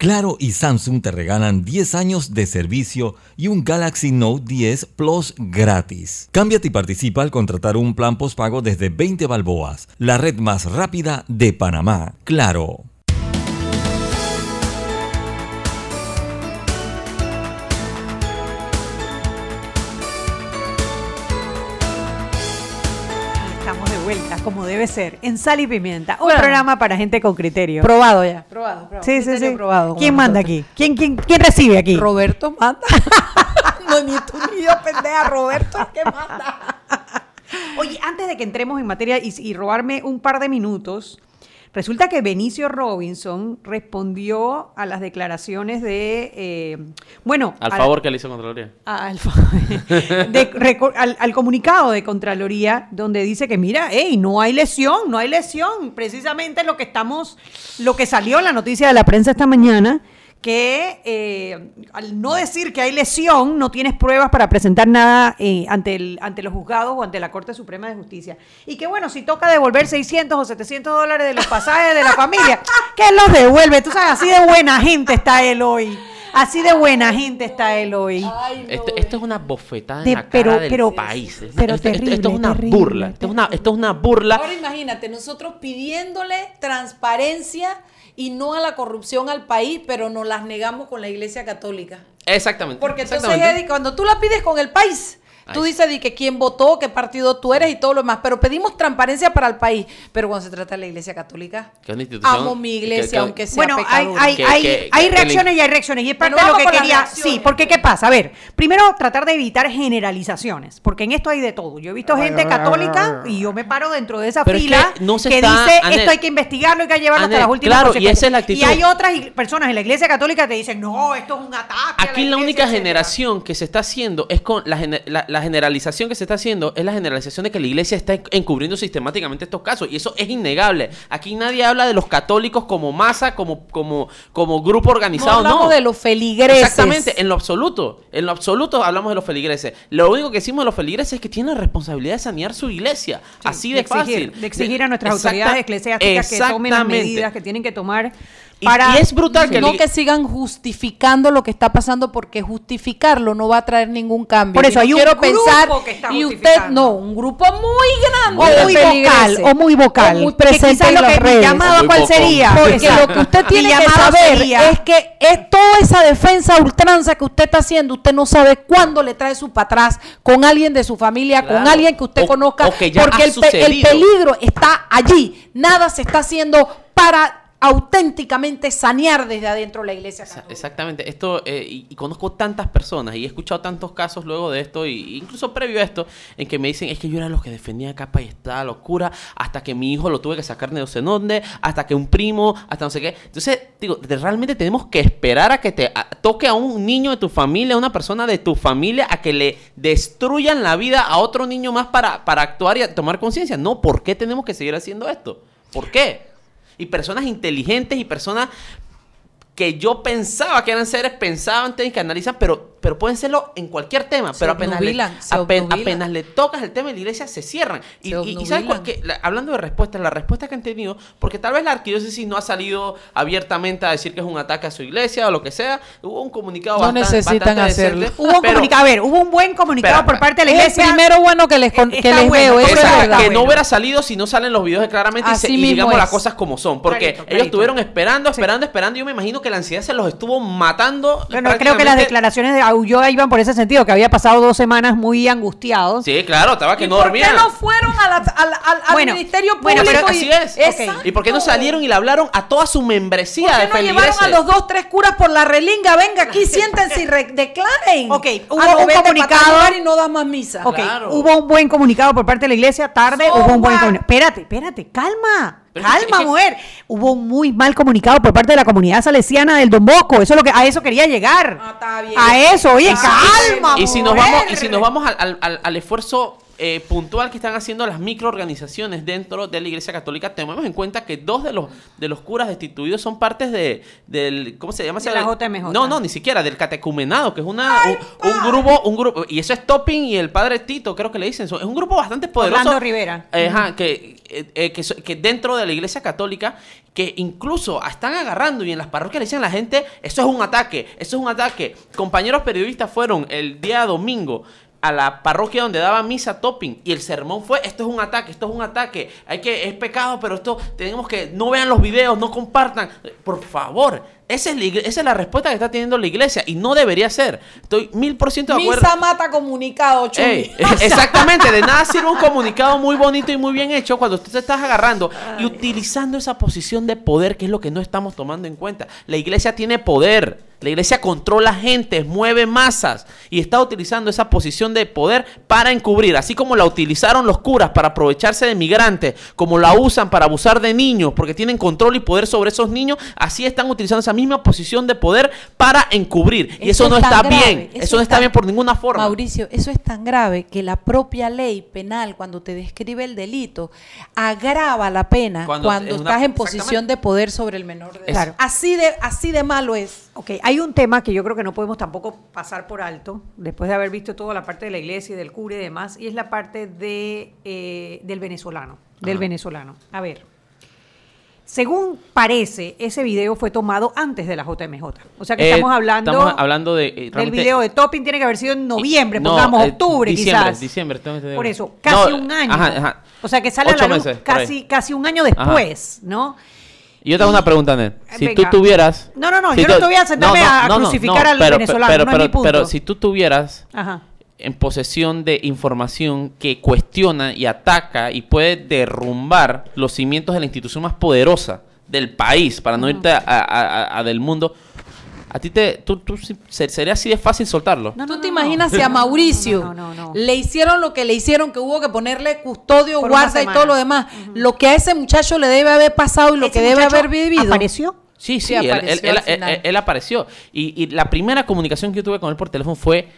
Claro y Samsung te regalan 10 años de servicio y un Galaxy Note 10 Plus gratis. Cámbiate y participa al contratar un plan postpago desde 20 balboas, la red más rápida de Panamá. Claro. Debe ser, en Sal y Pimienta, un Bueno. programa para gente con criterio. Probado ya, probado. probado. Sí, sí, Criterio sí. Probado, ¿Quién manda nosotros. aquí? ¿Quién, quién, quién recibe aquí? Roberto manda. [laughs] no, ni tú ni yo, pendeja. Roberto es que manda. [laughs] Oye, antes de que entremos en materia y, y robarme un par de minutos, resulta que Benicio Robinson respondió a las declaraciones de, eh, bueno, Al favor que le hizo Contraloría. al, [laughs] de- al- al comunicado de Contraloría, donde dice que, mira, hey, no hay lesión, no hay lesión. Precisamente lo que estamos, lo que salió en la noticia de la prensa esta mañana, que eh, al no decir que hay lesión, no tienes pruebas para presentar nada eh, ante, el, ante los juzgados o ante la Corte Suprema de Justicia. Y que bueno, si toca devolver 600 o 700 dólares de los pasajes de la familia, [laughs] que él los devuelve. Tú sabes, así de buena gente está él hoy. Así de buena gente está él hoy. Esto, esto es una bofetada De- en la pero- cara del pero- país. Es- pero esto, esto- esto terrible, es una terrible, burla. Esto es una, esto es una burla. Ahora imagínate, nosotros pidiéndole transparencia y no a la corrupción al país, pero nos las negamos con la Iglesia Católica. Exactamente. Porque entonces, exactamente. Eddie, cuando tú la pides con el país, tú dices di que quién votó, qué partido tú eres y todo lo demás, pero pedimos transparencia para el país. Pero cuando se trata de la Iglesia Católica, institución amo mi iglesia, que- que- aunque sea Bueno, hay, pecadora. hay, hay, reacciones y hay reacciones. Y es parte de lo que quería. Sí, porque ¿qué pasa? A ver, primero tratar de evitar generalizaciones, porque en esto hay de todo. Yo he visto gente católica y yo me paro dentro de esa Pero es fila que no se que está- dice esto hay que investigarlo, hay que llevarlo hasta las últimas claro, y esa es la actitud. Y hay otras personas en la iglesia católica que te dicen, no, esto es un ataque. a Aquí la iglesia, única etcétera". generación que se está haciendo es con la, la- la generalización que se está haciendo es la generalización de que la iglesia está en- encubriendo sistemáticamente estos casos y eso es innegable. Aquí nadie habla de los católicos como masa, como como como grupo no organizado, hablamos no. de los feligreses. Exactamente, en lo absoluto, en lo absoluto hablamos de los feligreses. Lo único que decimos de los feligreses es que tienen la responsabilidad de sanear su iglesia, así de, de exigir, fácil. de exigir a nuestras Exacta- autoridades eclesiásticas que tomen las medidas que tienen que tomar para y es brutal que no que sigan justificando lo que está pasando porque justificarlo no va a traer ningún cambio. Por eso Yo hay un quiero grupo pensar que está y usted no, un grupo muy grande o muy vocal, o muy vocal. O muy que presente en lo las que mi redes. llamado cuál sería. Porque Exacto. lo que usted tiene que saber sería- es que es toda esa defensa a ultranza que usted está haciendo, usted no sabe cuándo le trae su para atrás con alguien de su familia, con alguien que usted O- conozca, o que ya porque ha el, pe- el peligro está allí. Nada se está haciendo para auténticamente sanear desde adentro la iglesia católica. Exactamente, esto, eh, y, y conozco tantas personas y he escuchado tantos casos luego de esto, y incluso previo a esto, en que me dicen, es que yo era los que defendía capa y estada locura, hasta que mi hijo lo tuve que sacar de no sé dónde, hasta que un primo, hasta no sé qué. Entonces, digo, realmente tenemos que esperar a que te toque a un niño de tu familia, a una persona de tu familia, a que le destruyan la vida a otro niño más para, para actuar y tomar conciencia. No, ¿por qué tenemos que seguir haciendo esto? ¿Por qué? Y personas inteligentes y personas que yo pensaba que eran seres pensantes que analizan, pero, pero pueden serlo en cualquier tema. Se pero apenas le, apen- apenas le tocas el tema de la iglesia, se cierran. Y, Se y- y ¿sabes cuál? obnubilan. Que, la- hablando de respuestas, la respuesta que han tenido, porque tal vez la arquidiócesis no ha salido abiertamente a decir que es un ataque a su iglesia o lo que sea. Hubo un comunicado No bastante, necesitan bastante hacerlo. decente, Hubo un pero- comunicado, a ver, hubo un buen comunicado por parte de la Es el iglesia. primero bueno que les, con- que les bueno, veo, eso es verdad. que bueno. no hubiera salido si no salen los videos de claramente y, se- y digamos es. las cosas como son. Porque Clarito, ellos clarito. estuvieron esperando, esperando, esperando. y Yo me imagino que la ansiedad se los estuvo matando. Bueno, creo que las declaraciones de huyó a Iván por ese sentido, que había pasado dos semanas muy angustiados. Sí, claro, estaba que ¿Y no por dormía. qué no fueron a la- al, al- al Bueno, Ministerio bueno, Público? pero y- Así es. ¿Y por qué no salieron y le hablaron a toda su membresía ¿Por de qué no llevaron a los dos, tres curas por la relinga? Venga, aquí siéntense y re- declaren. Ok, hubo Ah, no, un comunicado. y no das más misa. Ok, Claro. hubo un buen comunicado por parte de la iglesia, tarde So hubo un buen comunicado. Espérate, espérate, calma. Pero calma, es que- mujer. Hubo un muy mal comunicado por parte de la comunidad salesiana del Don Bosco. Eso es lo que a eso quería llegar. Ah, está bien. A eso, oye, calma. y si nos mujer. vamos y si nos vamos al, al- al- al esfuerzo eh, puntual que están haciendo las microorganizaciones dentro de la Iglesia Católica, tenemos en cuenta que dos de los de los curas destituidos son partes de del ¿cómo se llama? De la JMJ. No, no, ni siquiera del catecumenado, que es una un, un grupo un grupo y eso es Topping y el padre Tito, creo que le dicen, es un grupo bastante poderoso. Orlando Rivera. Eh, ajá, que, eh, eh, que dentro de la iglesia católica, que incluso están agarrando y en las parroquias le dicen a la gente, eso es un ataque, eso es un ataque. Compañeros periodistas fueron el día domingo a la parroquia donde daba misa topping y el sermón fue esto es un ataque, esto es un ataque, hay que es pecado, pero esto tenemos que no vean los videos, no compartan, por favor. Esa es, la, igle- esa es la respuesta que está teniendo la iglesia y no debería ser. Estoy mil por ciento de acuerdo. Misa mata comunicado. Ey, [laughs] exactamente, de nada sirve un comunicado muy bonito y muy bien hecho cuando usted se está agarrando y utilizando esa posición de poder, que es lo que no estamos tomando en cuenta. La iglesia tiene poder, la iglesia controla gente, mueve masas y está utilizando esa posición de poder para encubrir, así como la utilizaron los curas para aprovecharse de migrantes, como la usan para abusar de niños porque tienen control y poder sobre esos niños, así están utilizando esa misma posición de poder para encubrir. Y eso, Eso no es está grave, bien, eso eso no es está bien por ninguna forma. Mauricio, eso es tan grave que la propia ley penal, cuando te describe el delito, agrava la pena Cuando cuando, es una- estás en posición de poder sobre el menor de edad. Claro. Así de, así de malo es. Ok, hay un tema que yo creo que no podemos tampoco pasar por alto, después de haber visto toda la parte de la iglesia y del cura y demás, y es la parte de, eh, del venezolano, del Ajá. venezolano. A ver, según parece, ese video fue tomado antes de la JMJ. O sea que Eh, estamos hablando, estamos hablando de, eh, del video de Topping, tiene que haber sido en noviembre, No, pongamos eh, octubre diciembre, quizás. Diciembre, entendido. Por eso, casi No, un año. Ajá, ajá. O sea que sale a la luz meses, casi, casi un año después, ¿no? Y yo te hago una pregunta, Ned. Si Venga. tú tuvieras. No, no, no, si yo no te voy a sentarme a crucificar al venezolano, Pero, no es pero, mi punto. pero si tú tuvieras Ajá. En posesión de información que cuestiona y ataca y puede derrumbar los cimientos de la institución más poderosa del país, para no irte a, a- a- a del mundo, a ti te, tú, tú sería así de fácil soltarlo. ¿Tú te imaginas si a [laughs] Mauricio No, no, no. le hicieron lo que le hicieron, que hubo que ponerle custodio, Por guarda y todo lo demás? Lo que a ese muchacho le debe haber pasado y lo que debe haber vivido. ¿Apareció? Sí, sí, Sí, él, apareció él- al él- final. él- él apareció. Y, y la primera comunicación que yo tuve con él por teléfono fue,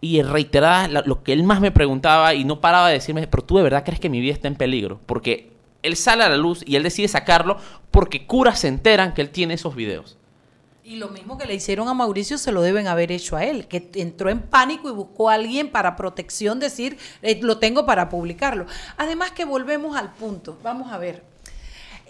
y reiterada, la- lo que él más me preguntaba y no paraba de decirme, pero tú de verdad crees que mi vida está en peligro. Porque él sale a la luz y él decide sacarlo porque curas se enteran que él tiene esos videos. Y lo mismo que le hicieron a Mauricio se lo deben haber hecho a él, que entró en pánico y buscó a alguien para protección, decir, eh, lo tengo para publicarlo. Además que volvemos al punto, vamos a ver.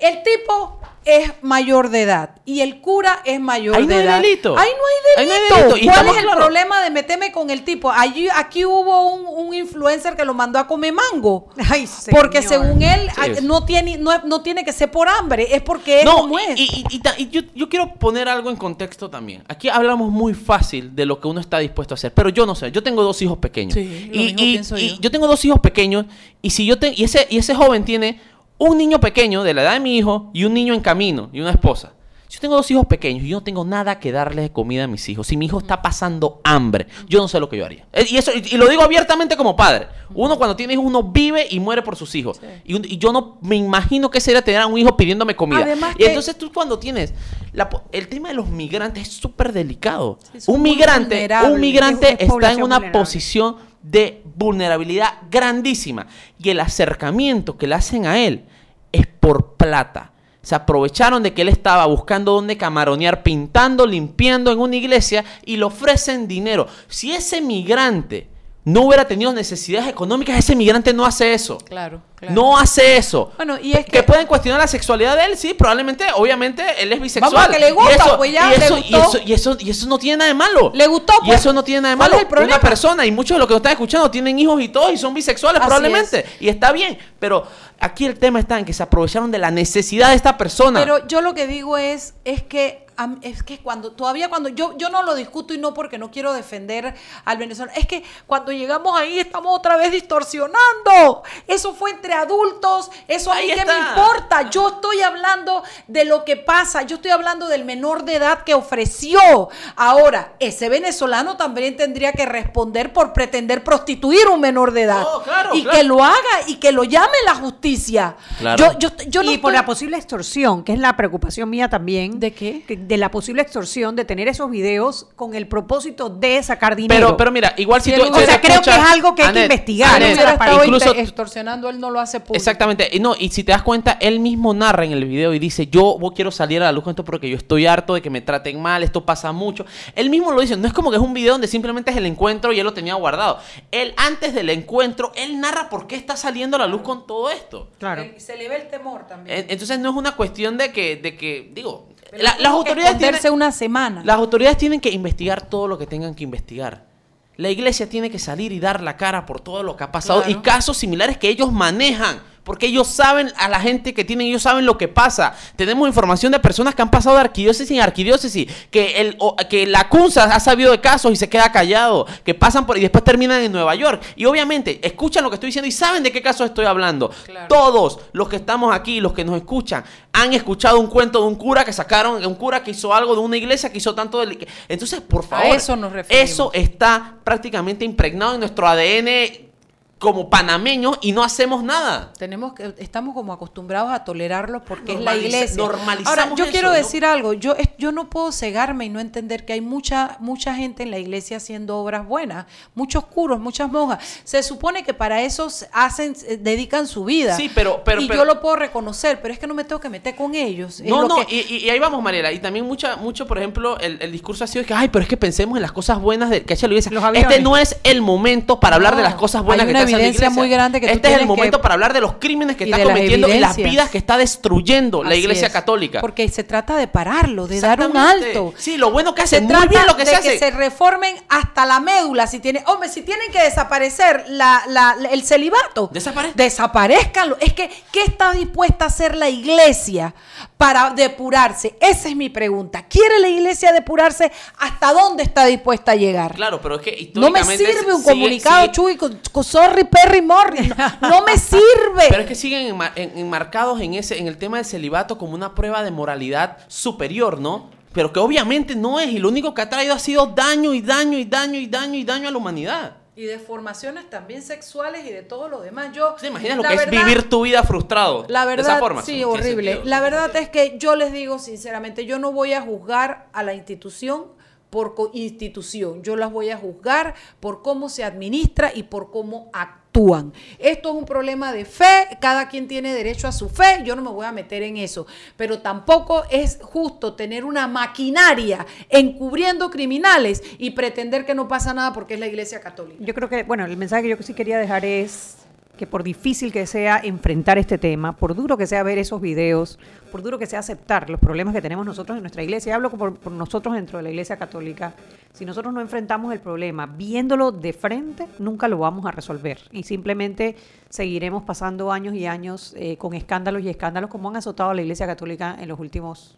El tipo es mayor de edad y el cura es mayor Ahí no de hay edad. delito. Ahí no hay Ahí no hay delito. delito. Y ¿Cuál estamos es el problema de meterme con el tipo? Allí, aquí hubo un, un influencer que lo mandó a comer mango. [laughs] Ay, Porque señor. según él, Sí. ah, no, tiene, no, no tiene que ser por hambre, es porque es No, como es. y- y- y ta- y yo, yo quiero poner algo en contexto también. Aquí hablamos muy fácil de lo que uno está dispuesto a hacer, pero yo no sé. Yo tengo dos hijos pequeños. Sí, lo y, mismo y- pienso y yo. tengo dos hijos pequeños y si yo te, y ese y ese joven tiene un niño pequeño de la edad de mi hijo y un niño en camino y una esposa. Yo tengo dos hijos pequeños y yo no tengo nada que darles de comida a mis hijos, si mi hijo está pasando hambre, yo no sé lo que yo haría. Eh, Y eso y, lo digo abiertamente como padre. Uno cuando tiene hijos, uno vive y muere por sus hijos. Y, yo no me imagino que sería tener a un hijo pidiéndome comida. Además y entonces tú cuando tienes la el tema de los migrantes es súper delicado. un migrante, un migrante Es- es está en una vulnerable. posición de vulnerabilidad grandísima y el acercamiento que le hacen a él es por plata. Se aprovecharon de que él estaba buscando dónde camaronear, pintando, limpiando en una iglesia y le ofrecen dinero. Si ese migrante no hubiera tenido necesidades económicas, ese migrante no hace eso. Claro, claro. No hace eso. Bueno, y es que, que- pueden cuestionar la sexualidad de él, sí, probablemente, obviamente, él es bisexual. Vamos que le gusta, y eso, pues ya, y le eso, gustó. y eso, y eso, y eso no tiene nada de malo. Le gustó, Y pues. eso no tiene nada de ¿Cuál malo. es el problema? Una persona, y muchos de los que nos están escuchando tienen hijos y todos, y son bisexuales Así probablemente. Y está bien. Pero aquí el tema está en que se aprovecharon de la necesidad de esta persona. Pero yo lo que digo es, es que es que cuando, todavía cuando, yo, yo no lo discuto y no porque no quiero defender al venezolano, es que cuando llegamos ahí estamos otra vez distorsionando. Eso fue entre adultos, eso a mí Ahí qué me importa. Yo estoy hablando de lo que pasa, yo estoy hablando del menor de edad que ofreció. Ahora, ese venezolano también tendría que responder por pretender prostituir a un menor de edad. Oh, claro, y claro. que lo haga y que lo llame la justicia. Claro. Yo, yo, yo no y por la posible extorsión, que es la preocupación mía también. ¿De qué? que- De la posible extorsión, de tener esos videos con el propósito de sacar dinero. Pero, pero mira, igual si Si tú. o sea, creo que es algo que hay que investigar, hubiera Anet, estado incluso, extorsionando, él no lo hace público. Exactamente. Y no, y si te das cuenta, él mismo narra en el video y dice, yo vos quiero salir a la luz con esto porque yo estoy harto de que me traten mal, esto pasa mucho. Él mismo lo dice, no es como que es un video donde simplemente es el encuentro y él lo tenía guardado. Él antes del encuentro, él narra por qué está saliendo a la luz con todo esto. Claro. Eh, Se le ve el temor también. En- Entonces no es una cuestión de que, de que digo, la- las autoridades tienen, una semana. las autoridades tienen que investigar todo lo que tengan que investigar. La iglesia tiene que salir y dar la cara por todo lo que ha pasado Claro. y casos similares que ellos manejan. Porque ellos saben a la gente que tienen, ellos saben lo que pasa. Tenemos información de personas que han pasado de arquidiócesis en arquidiócesis, que, el, o- que la CUNSA ha sabido de casos y se queda callado, que pasan por y después terminan en Nueva York. Y obviamente escuchan lo que estoy diciendo y saben de qué caso estoy hablando. Claro. Todos los que estamos aquí, los que nos escuchan, han escuchado un cuento de un cura que sacaron, de un cura que hizo algo de una iglesia que hizo tanto de... Entonces, por favor, eso nos referimos. eso está prácticamente impregnado en nuestro ADN como panameños y no hacemos nada. Tenemos que, estamos como acostumbrados a tolerarlos porque es la iglesia. normalizamos Ahora, yo eso, quiero ¿no? decir algo, yo, yo no puedo cegarme y no entender que hay mucha, mucha gente en la iglesia haciendo obras buenas, muchos curos, muchas monjas. Se supone que para eso hacen, dedican su vida. Sí, pero- pero- y pero- yo lo puedo reconocer, pero es que no me tengo que meter con ellos. No, lo no, que- y, y- ahí vamos, Mariela. Y también mucha, mucho, por ejemplo, el, el discurso ha sido que, ay, pero es que pensemos en las cosas buenas de, que ha hecho la iglesia. Los aviones. Este no es el momento para hablar de las cosas buenas que está evidencia muy grande que tú Este es el momento que- para hablar de los crímenes que y está las cometiendo y las vidas que está destruyendo la iglesia es. católica. Porque se trata de pararlo, de dar un alto. Sí, lo bueno que hace, se muy trata bien lo que de se hace. que se reformen hasta la médula. Si tiene, hombre, si tienen que desaparecer la, la- la- el celibato, Desaparezcan. desaparezcanlo. Es que, ¿qué está dispuesta a hacer la iglesia para depurarse? Esa es mi pregunta. ¿Quiere la iglesia depurarse? ¿Hasta dónde está dispuesta a llegar? Claro, pero es que No me históricamente sirve un sigue- comunicado, sigue- Chuy, con, con sorry, Perry Morris. No, no me [laughs] sirve. Pero es que siguen enma- en- enmarcados en ese, en el tema del celibato como una prueba de moralidad superior, ¿no? Pero que obviamente no es, y lo único que ha traído ha sido daño y daño y daño y daño y daño a la humanidad. Y de formaciones también sexuales y de todo lo demás. Yo, ¿Te imaginas lo que verdad- es vivir tu vida frustrado? La verdad, de esa forma. sí, horrible. sentido. La verdad es que yo les digo sinceramente, yo no voy a juzgar a la institución por institución, yo las voy a juzgar por cómo se administra y por cómo actúan. Esto es un problema de fe, cada quien tiene derecho a su fe, yo no me voy a meter en eso, pero tampoco es justo tener una maquinaria encubriendo criminales y pretender que no pasa nada porque es la Iglesia Católica. Yo creo que, bueno, el mensaje que yo sí quería dejar es que por difícil que sea enfrentar este tema, por duro que sea ver esos videos, por duro que sea aceptar los problemas que tenemos nosotros en nuestra iglesia, y hablo por, nosotros dentro de la iglesia católica, si nosotros no enfrentamos el problema viéndolo de frente, nunca lo vamos a resolver. Y simplemente seguiremos pasando años y años eh, con escándalos y escándalos como han azotado a la iglesia católica en los últimos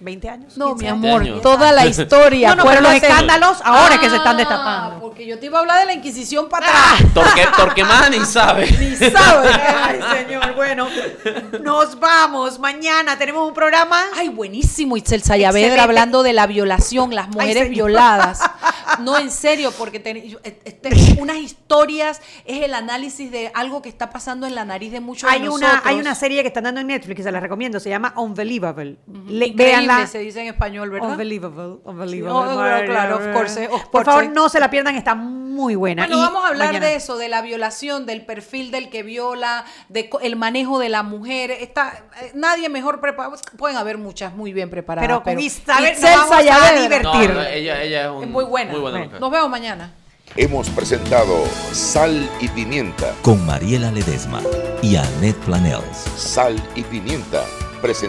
20 años. No, 15 mi amor, años. toda la historia. No, no, pero los escándalos ahora es que se están Ah, destapando. Porque yo te iba a hablar de la Inquisición para atrás. [laughs] Torque, Torquemada ni sabe. [laughs] Ni sabes. [laughs] Ay, señor, bueno, nos vamos. Mañana tenemos un programa. Ay, buenísimo, Itzel Sayavedra Excelente. hablando de la violación, las mujeres violadas. No, en serio, porque ten- eh, este, unas historias es el análisis de algo que está pasando en la nariz de muchos Hay de una, nosotros. hay una serie que están dando en Netflix que se la recomiendo, se llama Unbelievable. Le- Increíble, se dice en español, ¿verdad? Unbelievable, unbelievable. Sí, oh, claro, claro, of course, of Por favor, no se la pierdan, está muy buena. Bueno, Y vamos a hablar mañana. de eso, de la violación, del perfil del que viola, de el manejo de la mujer. Está, eh, nadie mejor preparado. Pueden haber muchas muy bien preparadas. Pero con Isabel nos Itzel vamos a divertir. No, no, ella, ella es, un, Es muy buena. Muy buena Bueno. mujer. Nos vemos mañana. Hemos presentado Sal y Pimienta. Con Mariela Ledesma y Annette Planels. Sal y Pimienta. Presentado